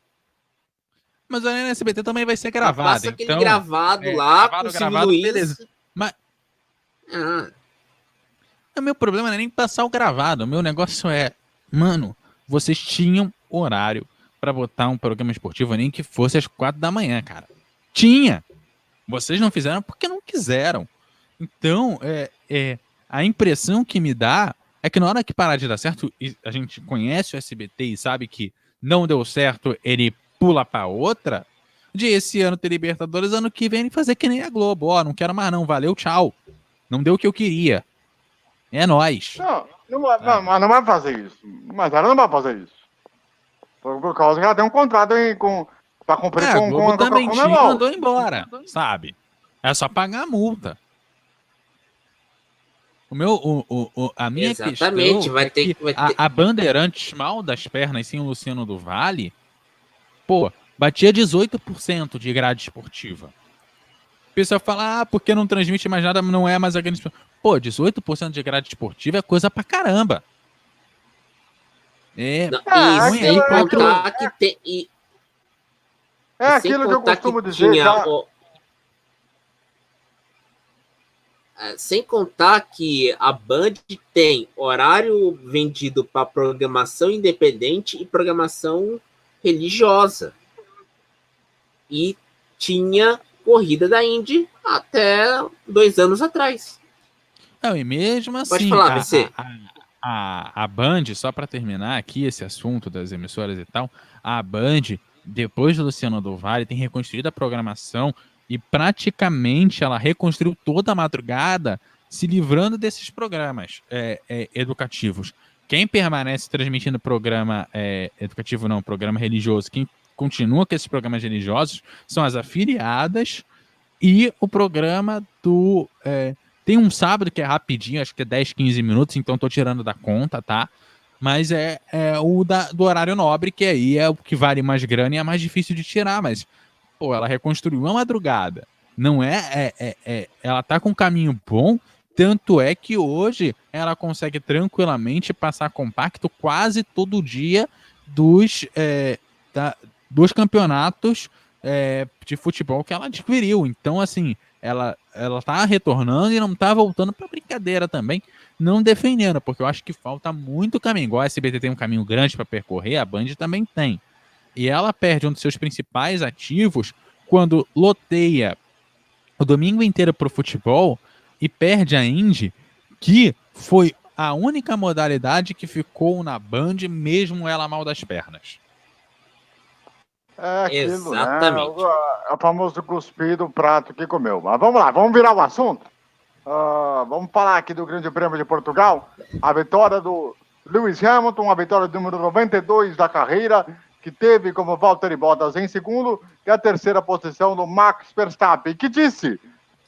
mas a NSBT também vai ser gravado. Passa aquele então, gravado é, lá gravado, com gravado, Luiz. beleza. Mas. Ah. O meu problema não é nem passar o gravado. O meu negócio é, mano, vocês tinham horário para botar um programa esportivo, nem que fosse às quatro da manhã, cara. Tinha. Vocês não fizeram porque não quiseram. Então, é, é, a impressão que me dá é que na hora que parar de dar certo, a gente conhece o SBT e sabe que não deu certo, ele pula para outra, de esse ano ter Libertadores, ano que vem fazer que nem a Globo. Ó, oh, não quero mais não, valeu, tchau. Não deu o que eu queria. É nós. Não, não, não, não, não vai fazer isso. Mas ela não vai fazer isso. Por, por causa que ela tem um contrato aí com, pra cumprir é, com, a Globo com, também com, com, com mandou embora, sabe? É só pagar a multa. O meu, o, o, o a minha Exatamente, questão vai é ter, vai ter... A, a Bandeirantes mal das pernas sem o Luciano do Vale Pô, batia 18% de grade esportiva. O pessoal fala, ah, porque não transmite mais nada, não é mais a grande Pô, 18% de grade esportiva é coisa pra caramba. É, não, e, sem contar que tem. E, é aquilo que eu costumo que dizer. Já... O... É, sem contar que a Band tem horário vendido para programação independente e programação religiosa. E tinha corrida da Indy até dois anos atrás. Não, e mesmo assim. Pode falar, a. A, a, a Band, só para terminar aqui esse assunto das emissoras e tal, a Band, depois do Luciano do Vale, tem reconstruído a programação e praticamente ela reconstruiu toda a madrugada se livrando desses programas é, é, educativos. Quem permanece transmitindo programa é, educativo, não, programa religioso, quem continua com esses programas religiosos são as afiliadas e o programa do. é, tem um sábado que é rapidinho, acho que é 10, 15 minutos, então tô tirando da conta, tá? Mas é, é o da, do horário nobre, que aí é o que vale mais grana e é mais difícil de tirar, mas pô, ela reconstruiu a madrugada. Não é, é, é, é, Ela tá com um caminho bom, tanto é que hoje ela consegue tranquilamente passar compacto quase todo dia dos, é, da, dos campeonatos é, de futebol que ela adquiriu. Então, assim, ela, ela tá retornando e não tá voltando para brincadeira também, não defendendo, porque eu acho que falta muito caminho. Igual a SBT tem um caminho grande para percorrer, a Band também tem. E ela perde um dos seus principais ativos quando loteia o domingo inteiro pro futebol e perde a Indy, que foi a única modalidade que ficou na Band, mesmo ela mal das pernas. É aquilo, Exatamente. né? O, é o famoso cuspir do prato que comeu. Mas vamos lá, vamos virar o assunto. Ah, vamos falar aqui do Grande Prêmio de Portugal. A vitória do Lewis Hamilton, a vitória número 92 da carreira, que teve como Valtteri Bottas em segundo, e a terceira posição do Max Verstappen, que disse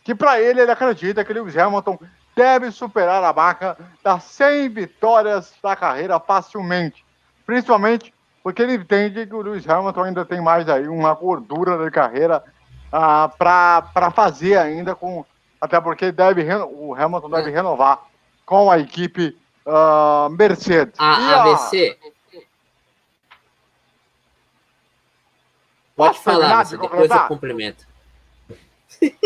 que para ele ele acredita que Lewis Hamilton deve superar a marca das 100 vitórias da carreira facilmente, principalmente porque ele entende que o Lewis Hamilton ainda tem mais aí uma gordura de carreira ah, para fazer ainda com até porque deve o Hamilton deve renovar com a equipe ah, Mercedes. E A AVC. Pode Posso falar, você, de depois eu complemento.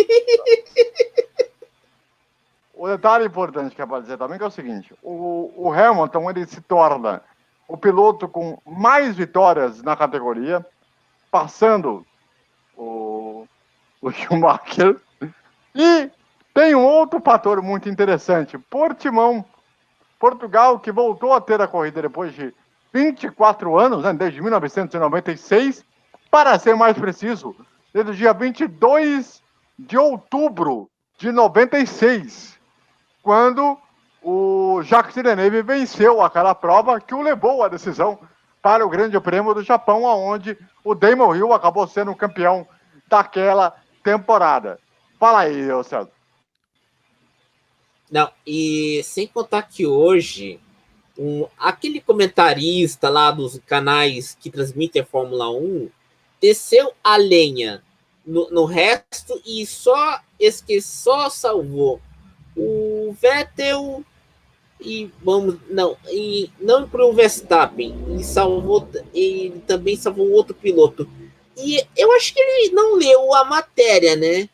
O detalhe importante que é para dizer também que é o seguinte: o, o Hamilton ele se torna o piloto com mais vitórias na categoria, passando o, o Schumacher. E tem um outro fator muito interessante: Portimão, Portugal, que voltou a ter a corrida depois de 24 anos, né, desde 1996, para ser mais preciso, desde o dia 22 de outubro de 96 quando o Jacques Villeneuve venceu aquela prova que o levou à decisão para o Grande Prêmio do Japão, onde o Damon Hill acabou sendo o campeão daquela temporada. Fala aí, César. Não, e sem contar que hoje, um, aquele comentarista lá dos canais que transmitem a Fórmula 1 desceu a lenha no, no resto e só esque, só salvou o Vettel e vamos não e não para o Verstappen e salvou ele também salvou outro piloto. E eu acho que ele não leu a matéria né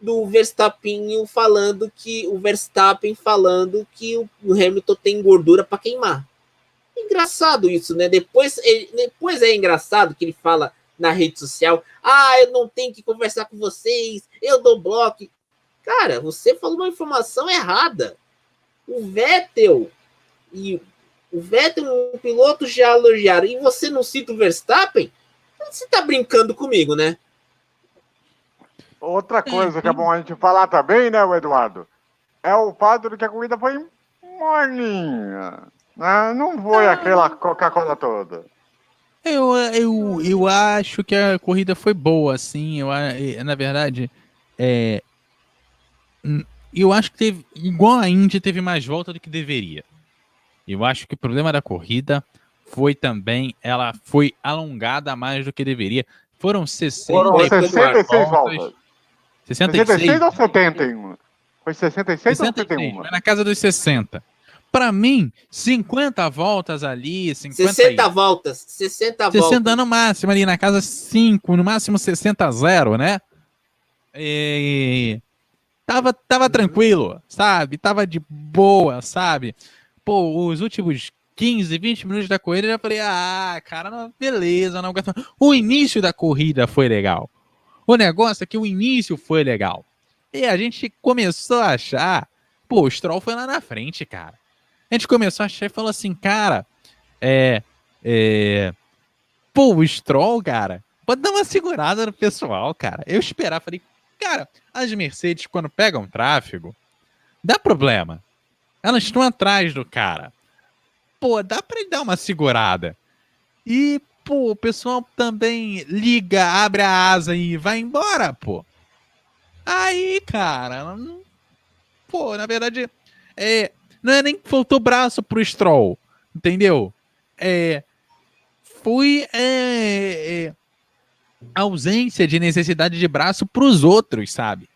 do Verstappen falando que o Verstappen falando que o Hamilton tem gordura para queimar. Engraçado isso né depois ele, depois é engraçado que ele fala na rede social ah eu não tenho que conversar com vocês eu dou bloco Cara, você falou uma informação errada. O Vettel e o Vettel e o piloto já elogiaram e você não cita o Verstappen? Você tá brincando comigo, né? Outra coisa que é bom a gente falar também, né, o Eduardo? É o fato de que a corrida foi morninha. Né? Não foi aquela Coca-Cola toda. Eu, eu, eu acho que a corrida foi boa, assim. Eu, na verdade, é, eu acho que teve, igual a Indy, teve mais volta do que deveria. Eu acho que o problema da corrida foi também, ela foi alongada mais do que deveria. Foram 60 Foram e poucas 66 voltas. voltas. 66? 66 ou 71? Foi 66 ou 66, 71? foi na casa dos 60. Pra mim, 50 voltas ali, 50 60 e- voltas, 60 60 voltas. no máximo ali, na casa 5, no máximo 60 a 0, né? E, tava, tava tranquilo, sabe? Tava de boa, sabe? Pô, os últimos 15, 20 minutos da corrida, eu já falei, ah, cara, não, beleza, não O início da corrida foi legal. O negócio é que o início foi legal. E a gente começou a achar, pô, o Stroll foi lá na frente, cara. A gente começou a achar e falou assim, cara, é, é, pô, o Stroll, cara, pode dar uma segurada no pessoal, cara. Eu esperava, falei, cara, as Mercedes, quando pegam tráfego, dá problema. Elas estão atrás do cara. Pô, dá pra ele dar uma segurada. E, pô, o pessoal também liga, abre a asa e vai embora, pô. Aí, cara, pô, na verdade, é, não é nem que faltou braço pro Stroll, entendeu? É, foi é, é, ausência de necessidade de braço pros outros, sabe?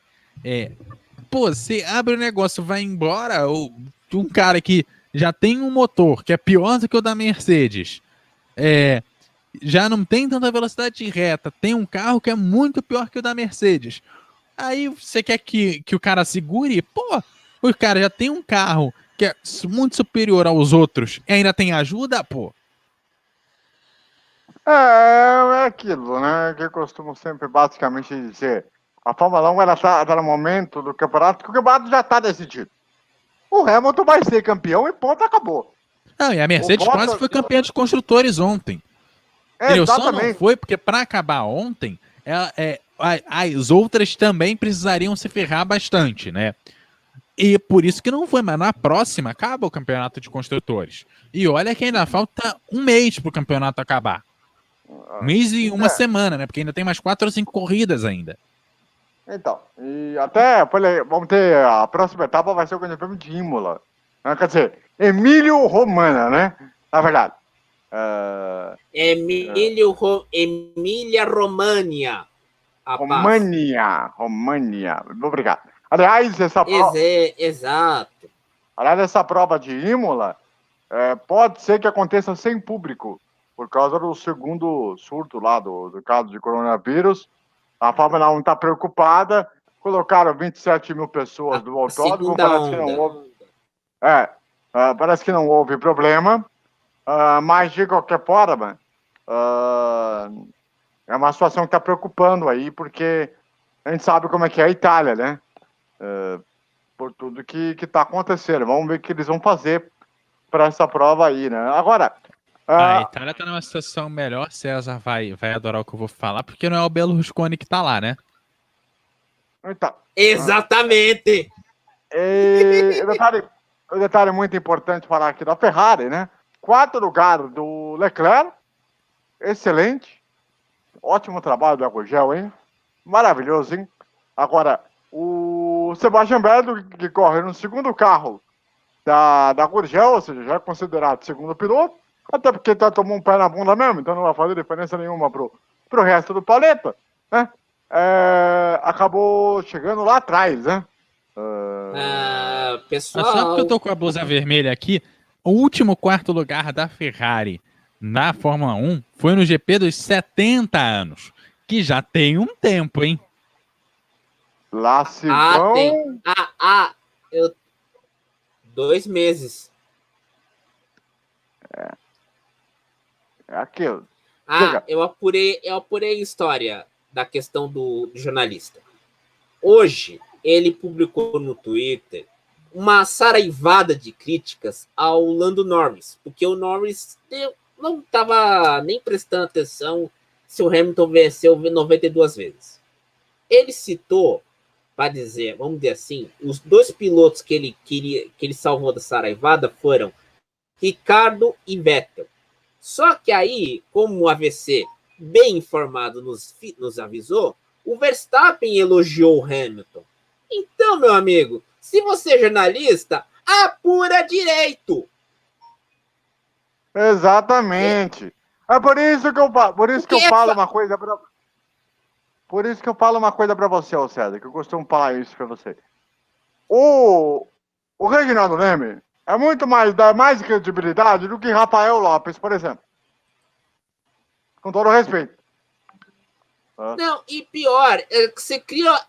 É, pô, você abre o negócio, vai embora, ou um cara que já tem um motor que é pior do que o da Mercedes, é, já não tem tanta velocidade reta, tem um carro que é muito pior que o da Mercedes. Aí você quer que, que o cara segure? Pô, o cara já tem um carro que é muito superior aos outros e ainda tem ajuda, pô. É, é aquilo, né? Que eu costumo sempre basicamente dizer. A Fórmula 1 ela tá, tá no momento do campeonato que o campeonato já está decidido. O Hamilton vai ser campeão e ponto, acabou. Não, e a Mercedes Bottas... quase foi campeã de construtores ontem. É, Só não foi porque para acabar ontem, ela, é, as outras também precisariam se ferrar bastante, né? E por isso que não foi, mas na próxima acaba o campeonato de construtores. E olha que ainda falta um mês para o campeonato acabar. Um mês e uma é. semana, né? Porque ainda tem mais quatro ou cinco corridas ainda. Então, e até, vamos ter, a próxima etapa vai ser o Grande Prêmio de Imola. Né? Quer dizer, Emílio Romana, né? Na verdade. Uh, Emílio, uh, Ro, Emília România. România, România. Obrigado. Aliás, essa prova. exato. Aliás, essa prova de Imola é, pode ser que aconteça sem público, por causa do segundo surto lá do, do caso de coronavírus. A Fórmula 1 está preocupada, colocaram 27 mil pessoas no autódromo, parece que não houve. É, uh, parece que não houve problema, uh, mas de qualquer forma, uh, é uma situação que está preocupando aí, porque a gente sabe como é que é a Itália, né? Por tudo que está acontecendo. Vamos ver o que eles vão fazer para essa prova aí, né? Agora, a ah, Itália tá numa situação melhor, César vai, vai adorar o que eu vou falar, porque não é o Berlusconi que tá lá, né? Então, Exatamente! E, detalhe, um detalhe muito importante falar aqui da Ferrari, né? Quarto lugar do Leclerc, excelente, ótimo trabalho do Agogel, hein? Maravilhoso, hein? Agora, o Sebastian Vettel, que corre no segundo carro da, da Gurgel, ou seja, já é considerado segundo piloto, até porque tá tomando um pé na bunda mesmo, então não vai fazer diferença nenhuma pro, pro resto do paleta, né? É, acabou chegando lá atrás, né? Uh, pessoal. Só porque eu tô com a blusa vermelha aqui, o último quarto lugar da Ferrari na Fórmula 1 foi no GP dos 70 anos, que já tem um tempo, hein? Lá se ah, vão... Tem. Ah, ah, eu... Dois meses. É. É aquilo. Ah, eu apurei, eu apurei a história da questão do, do jornalista. Hoje, ele publicou no Twitter uma saraivada de críticas ao Lando Norris, porque o Norris não estava nem prestando atenção se o Hamilton venceu 92 vezes. Ele citou, para dizer, vamos dizer assim, os dois pilotos que ele queria, que ele salvou da saraivada foram Ricardo e Vettel. Só que aí, como o AVC, bem informado, nos, nos avisou, o Verstappen elogiou o Hamilton. Então, meu amigo, se você é jornalista, apura direito. Exatamente. É por isso que eu, por isso que eu falo uma coisa pra... Por isso que eu falo uma coisa para você, César, que eu costumo falar isso para você. O, o Reginaldo Leme é muito mais, dá mais credibilidade do que Rafael Lopes, por exemplo. Com todo respeito. Não, e pior, é que você cria,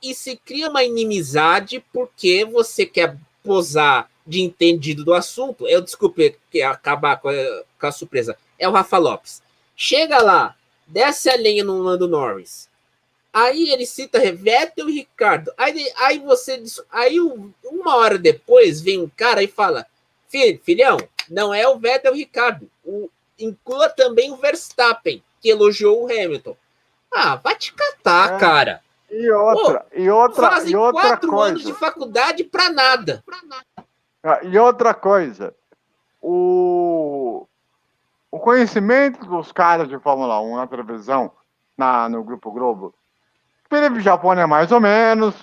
e se cria uma inimizade porque você quer posar de entendido do assunto. Eu desculpe que acabar com a, com a surpresa. É o Rafa Lopes. Chega lá, desce a lenha no Lando Norris. Aí ele cita Vettel e Ricardo. Aí, aí você. Aí uma hora depois vem um cara e fala: Filho, filhão, não é o Vettel e o Ricardo. O, inclua também o Verstappen, que elogiou o Hamilton. Ah, vai te catar, é. cara. E outra, Pô, e outra, fazem e outra quatro coisa. anos de faculdade para nada. Ah, e outra coisa, o, o conhecimento dos caras de Fórmula 1 na televisão, na, no Grupo Globo, Felipe Japone é mais ou menos,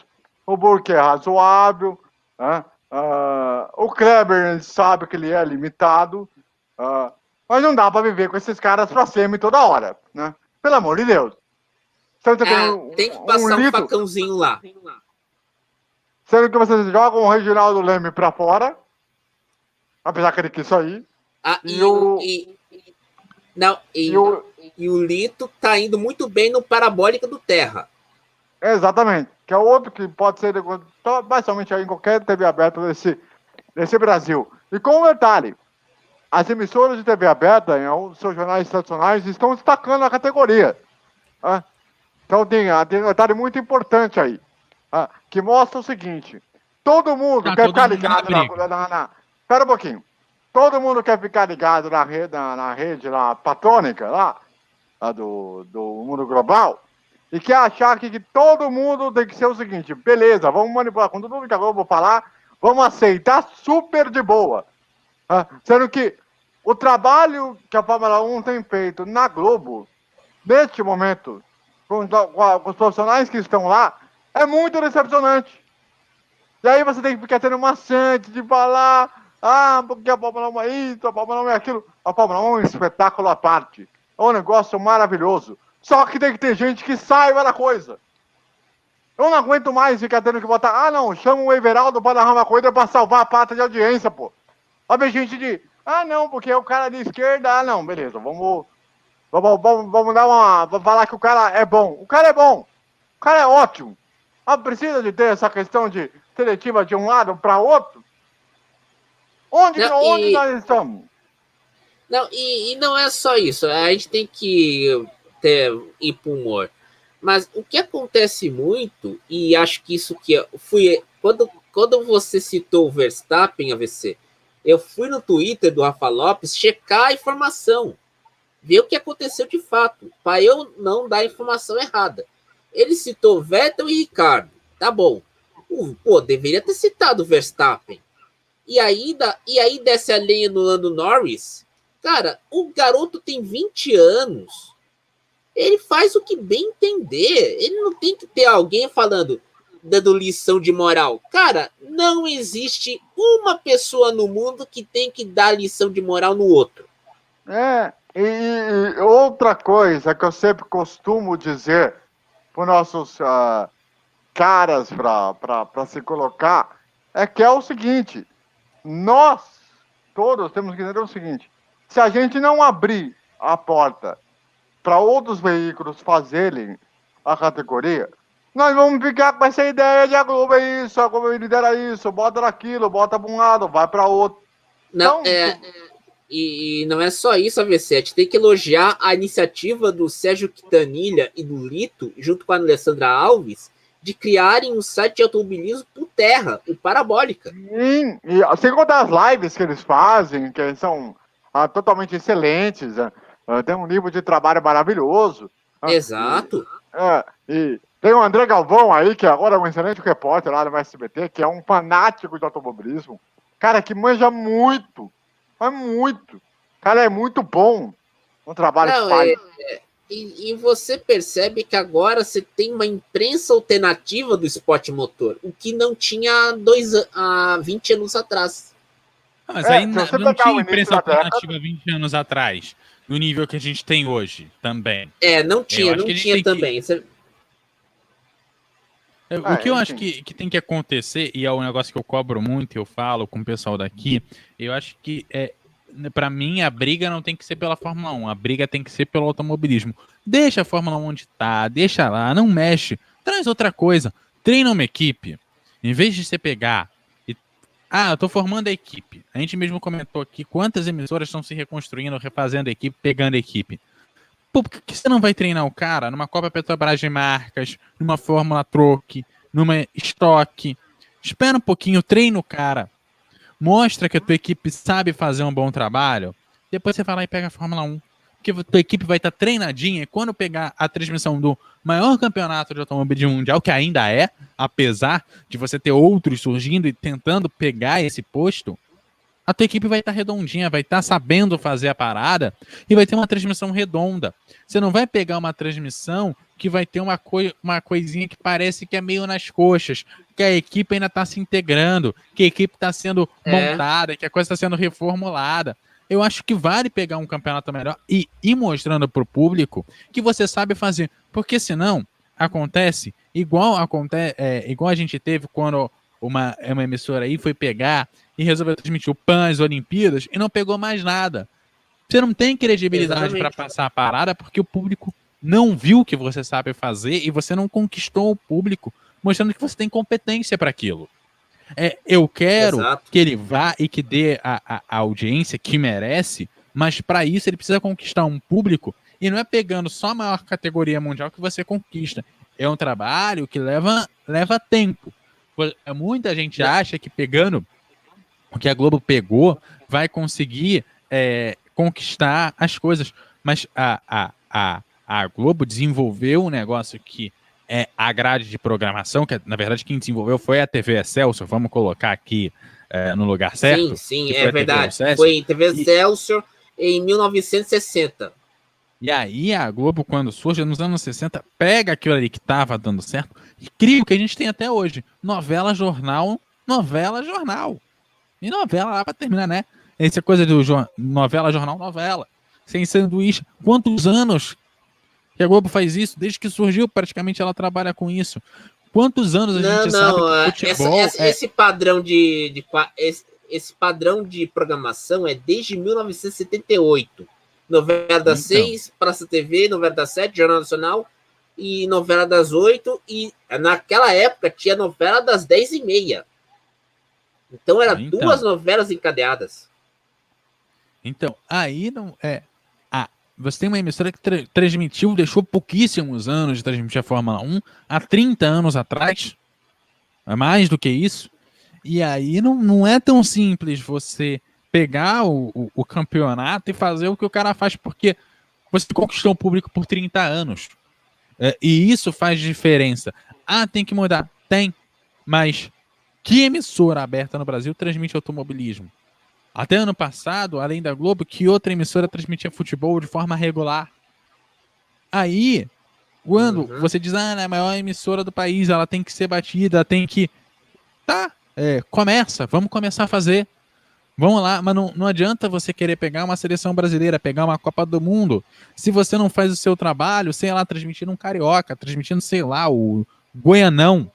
o Burke é razoável, né? uh, o Kleber sabe que ele é limitado, uh, mas não dá para viver com esses caras para sempre toda hora, né? Pelo amor de Deus. Sendo que ah, tem que passar um, um facãozinho lá. Sendo que vocês jogam o Reginaldo Leme pra fora. Apesar que ele quis sair. Ah, e, e o. E, não, e, e, o, e o Lito tá indo muito bem no Parabólica do Terra. Exatamente. Que é outro que pode ser basicamente em qualquer TV aberta desse, desse Brasil. E com um detalhe, as emissoras de TV aberta, em alguns seus jornais tradicionais, estão destacando a categoria. Né? Então tem, ah, tem um detalhe muito importante aí, ah, que mostra o seguinte: todo mundo tá, quer todo ficar ligado na, na, na, Espera um pouquinho. Todo mundo quer ficar ligado na rede, na, na rede lá, patrônica, lá, lá do, do mundo global, e quer achar que, que, todo mundo tem que ser o seguinte: beleza, vamos manipular. Quando tudo que eu vou falar, vamos aceitar super de boa. Ah, sendo que o trabalho que a Fórmula 1 tem feito na Globo, neste momento, com, com, os profissionais que estão lá, é muito decepcionante. E aí você tem que ficar tendo maçante de falar, ah, porque a Fórmula 1 é isso, a Fórmula 1 é aquilo. A Fórmula 1 é um espetáculo à parte. É um negócio maravilhoso. Só que tem que ter gente que saiba da coisa. Eu não aguento mais ficar tendo que botar, ah não, chama o Everaldo para narrar uma coisa para salvar a pata de audiência, pô. Ver gente de, ah não, porque é o cara de esquerda, ah não, beleza, vamos Vamos, vamos, vamos dar uma. Vamos falar que o cara é bom. O cara é bom. O cara é ótimo. Mas precisa de ter essa questão de seletiva de um lado para outro? Onde, não, onde e... nós estamos? Não, e, e, não é só isso. A gente tem que ter, ir para o humor. Mas o que acontece muito, e acho que isso que eu fui. Quando, quando você citou o Verstappen, AVC, eu fui no Twitter do Rafa Lopes checar a informação ver o que aconteceu de fato, para eu não dar informação errada. Ele citou Vettel e Ricardo, tá bom. Pô, deveria ter citado Verstappen. E aí, e aí desce a lenha no Lando Norris. Cara, o garoto tem 20 anos. Ele faz o que bem entender. Ele não tem que ter alguém falando, dando lição de moral. Cara, não existe uma pessoa no mundo que tem que dar lição de moral no outro. É, e, e, outra coisa que eu sempre costumo dizer para nossos uh, caras para se colocar é que é o seguinte: nós todos temos que entender o seguinte: se a gente não abrir a porta para outros veículos fazerem a categoria, nós vamos ficar com essa ideia de a Globo é isso, a Globo lidera isso, bota naquilo, bota para um lado, vai para outro. Não, então, é, e, e, não é só isso, AVC. A gente tem que elogiar a iniciativa do Sérgio Quintanilha e do Lito, junto com a Alessandra Alves, de criarem um site de automobilismo por terra, o Parabólica. Sim, e sem contar as lives que eles fazem, que são ah, totalmente excelentes. Ah, tem um livro de trabalho maravilhoso. Ah, Exato. E, é, e tem o André Galvão aí, que agora é um excelente repórter lá no SBT, que é um fanático de automobilismo. Cara, que manja muito mas muito. Cara, é muito bom o trabalho Não, que faz. É, é, e, e, você percebe que agora você tem uma imprensa alternativa do esporte motor, o que não tinha dois, há 20 anos atrás. Ah, mas é, aí não, não tinha imprensa alternativa 20 anos atrás, no nível que a gente tem hoje também. É, não tinha, não tinha também. Que... É, o ah, que eu acho que, que tem que acontecer, e é um negócio que eu cobro muito, eu falo com o pessoal daqui, eu acho que é, para mim a briga não tem que ser pela Fórmula 1, a briga tem que ser pelo automobilismo. Deixa a Fórmula 1 onde tá, deixa lá, não mexe, traz outra coisa. treina uma equipe, em vez de você pegar. Ah, eu tô formando a equipe. A gente mesmo comentou aqui quantas emissoras estão se reconstruindo, refazendo a equipe, pegando a equipe. Pô, por que você não vai treinar o cara numa Copa Petrobras de Marcas, numa Fórmula Troque, numa Stock? Espera um pouquinho, treina o cara. Mostra que a tua equipe sabe fazer um bom trabalho. Depois você vai lá e pega a Fórmula 1 que a tua equipe vai estar tá treinadinha e quando pegar a transmissão do maior campeonato de automobilismo mundial, que ainda é, apesar de você ter outros surgindo e tentando pegar esse posto, a tua equipe vai estar tá redondinha, vai estar tá sabendo fazer a parada e vai ter uma transmissão redonda. Você não vai pegar uma transmissão que vai ter uma, coi uma coisinha que parece que é meio nas coxas, que a equipe ainda está se integrando, que a equipe está sendo é. montada, que a coisa está sendo reformulada eu acho que vale pegar um campeonato melhor e ir mostrando para o público que você sabe fazer. Porque senão acontece igual acontece é, igual a gente teve quando uma, uma emissora aí foi pegar e resolveu transmitir o PAN as Olimpíadas e não pegou mais nada. Você não tem credibilidade para passar a parada porque o público não viu o que você sabe fazer e você não conquistou o público, mostrando que você tem competência para aquilo. É, eu quero Exato. que ele vá e que dê a, a, a audiência que merece, mas para isso ele precisa conquistar um público e não é pegando só a maior categoria mundial que você conquista. É um trabalho que leva, leva tempo. Muita gente acha que pegando o que a Globo pegou vai conseguir é, conquistar as coisas, mas a, a, a, a Globo desenvolveu um negócio que é a grade de programação, que na verdade quem desenvolveu foi a TV Excelsior, vamos colocar aqui é, no lugar certo? Sim, sim, é verdade. Foi em TV Excelsior e... em 1960. E aí a Globo, quando surge nos anos 60, pega aquilo ali que estava dando certo e cria o que a gente tem até hoje. Novela, jornal, novela, jornal. E novela lá para terminar, né? Essa coisa do novela, jornal, novela. Sem sanduíche. Quantos anos que a Globo faz isso desde que surgiu, praticamente ela trabalha com isso. Quantos anos a não, gente não, sabe que futebol essa, essa, é... esse padrão de, de esse, esse, padrão de programação é desde 1978. Novela das então. seis, Praça TV, novela das sete, Jornal Nacional e novela das oito e naquela época tinha novela das dez e meia. Então era então. duas novelas encadeadas. Então, aí não é você tem uma emissora que tra transmitiu, deixou pouquíssimos anos de transmitir a Fórmula 1 há 30 anos atrás. É mais do que isso. E aí não, não é tão simples você pegar o, o, o campeonato e fazer o que o cara faz, porque você conquistou o público por 30 anos. É, e isso faz diferença. Ah, tem que mudar. Tem. Mas que emissora aberta no Brasil transmite automobilismo? Até ano passado, além da Globo, que outra emissora transmitia futebol de forma regular. Aí, quando uhum. você diz, ah, é a maior emissora do país, ela tem que ser batida, tem que. Tá, é, começa, vamos começar a fazer. Vamos lá, mas não, não adianta você querer pegar uma seleção brasileira, pegar uma Copa do Mundo, se você não faz o seu trabalho, sei lá, transmitindo um carioca, transmitindo, sei lá, o Goianão.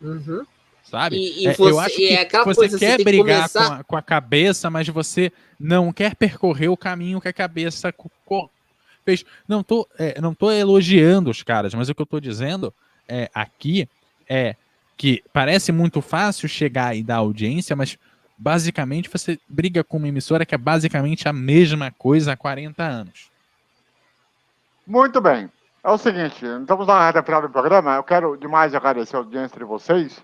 Uhum sabe? E, e é, você, eu acho que é você coisa, quer você brigar começar... com, a, com, a, cabeça, mas você não quer percorrer o caminho que a cabeça fez. Não tô, é, não tô elogiando os caras, mas o que eu tô dizendo é, aqui é que parece muito fácil chegar e dar audiência, mas basicamente você briga com uma emissora que é basicamente a mesma coisa há 40 anos. Muito bem. É o seguinte, estamos na reta final do programa. Eu quero demais agradecer a audiência de vocês.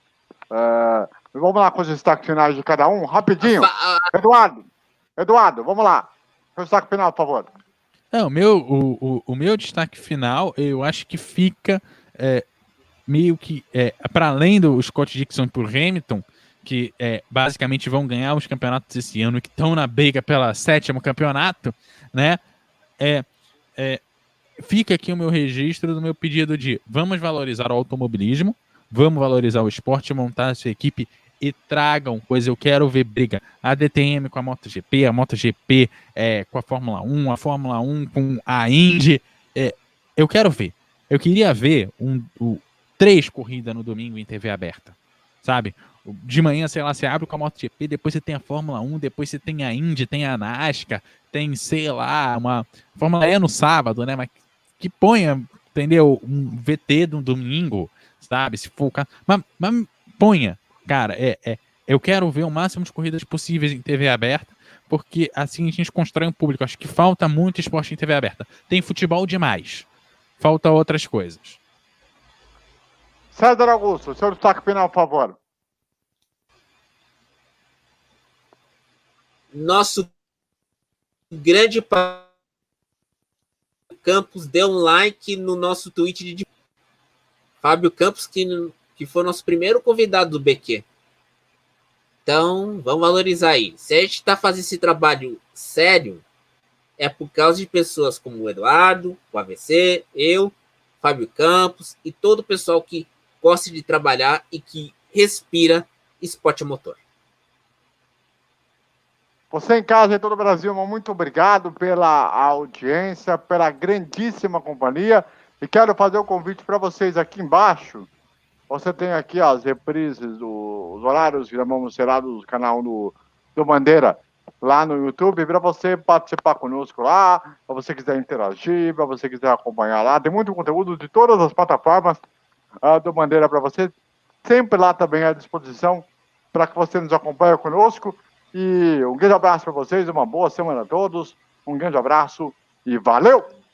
Uh, vamos lá com os destaques finais de cada um, rapidinho. Eduardo, Eduardo, vamos lá. O destaque final, por favor. É, o, meu, o, o, o meu destaque final, eu acho que fica é, meio que é, para além do Scott Dixon por Hamilton, que é, basicamente vão ganhar os campeonatos esse ano, que estão na briga pela sétimo campeonato, né? É, é, fica aqui o meu registro do meu pedido de vamos valorizar o automobilismo, Vamos valorizar o esporte, montar a sua equipe e tragam coisa. Eu quero ver briga. A DTM com a MotoGP, a MotoGP é, com a Fórmula 1, a Fórmula 1 com a Indy. É, eu quero ver. Eu queria ver um, um, três corridas no domingo em TV aberta. Sabe? De manhã, sei lá, você abre com a MotoGP, depois você tem a Fórmula 1, depois você tem a Indy, tem a NASCAR, tem, sei lá, uma. Fórmula E no sábado, né? Mas que ponha, entendeu? Um VT no domingo sabe? Se for o caso. Mas, mas ponha, cara, é, é, eu quero ver o máximo de corridas possíveis em TV aberta, porque assim a gente constrói um público. Acho que falta muito esporte em TV aberta. Tem futebol demais. Falta outras coisas. César Augusto, seu destaque final, por favor. Nosso grande Campos deu um like no nosso tweet de Fábio Campos, que, que foi nosso primeiro convidado do BQ. Então, vamos valorizar aí. Se a gente está fazendo esse trabalho sério, é por causa de pessoas como o Eduardo, o AVC, eu, Fábio Campos e todo o pessoal que gosta de trabalhar e que respira esporte motor. Você em casa em todo o Brasil, muito obrigado pela audiência, pela grandíssima companhia. E quero fazer o um convite para vocês aqui embaixo. Você tem aqui as reprises, do, os horários que vamos lá do canal do, do Bandeira, lá no YouTube, para você participar conosco lá, para você quiser interagir, para você quiser acompanhar lá. Tem muito conteúdo de todas as plataformas uh, do Bandeira para você. Sempre lá também à disposição para que você nos acompanhe conosco. E um grande abraço para vocês, uma boa semana a todos. Um grande abraço e valeu!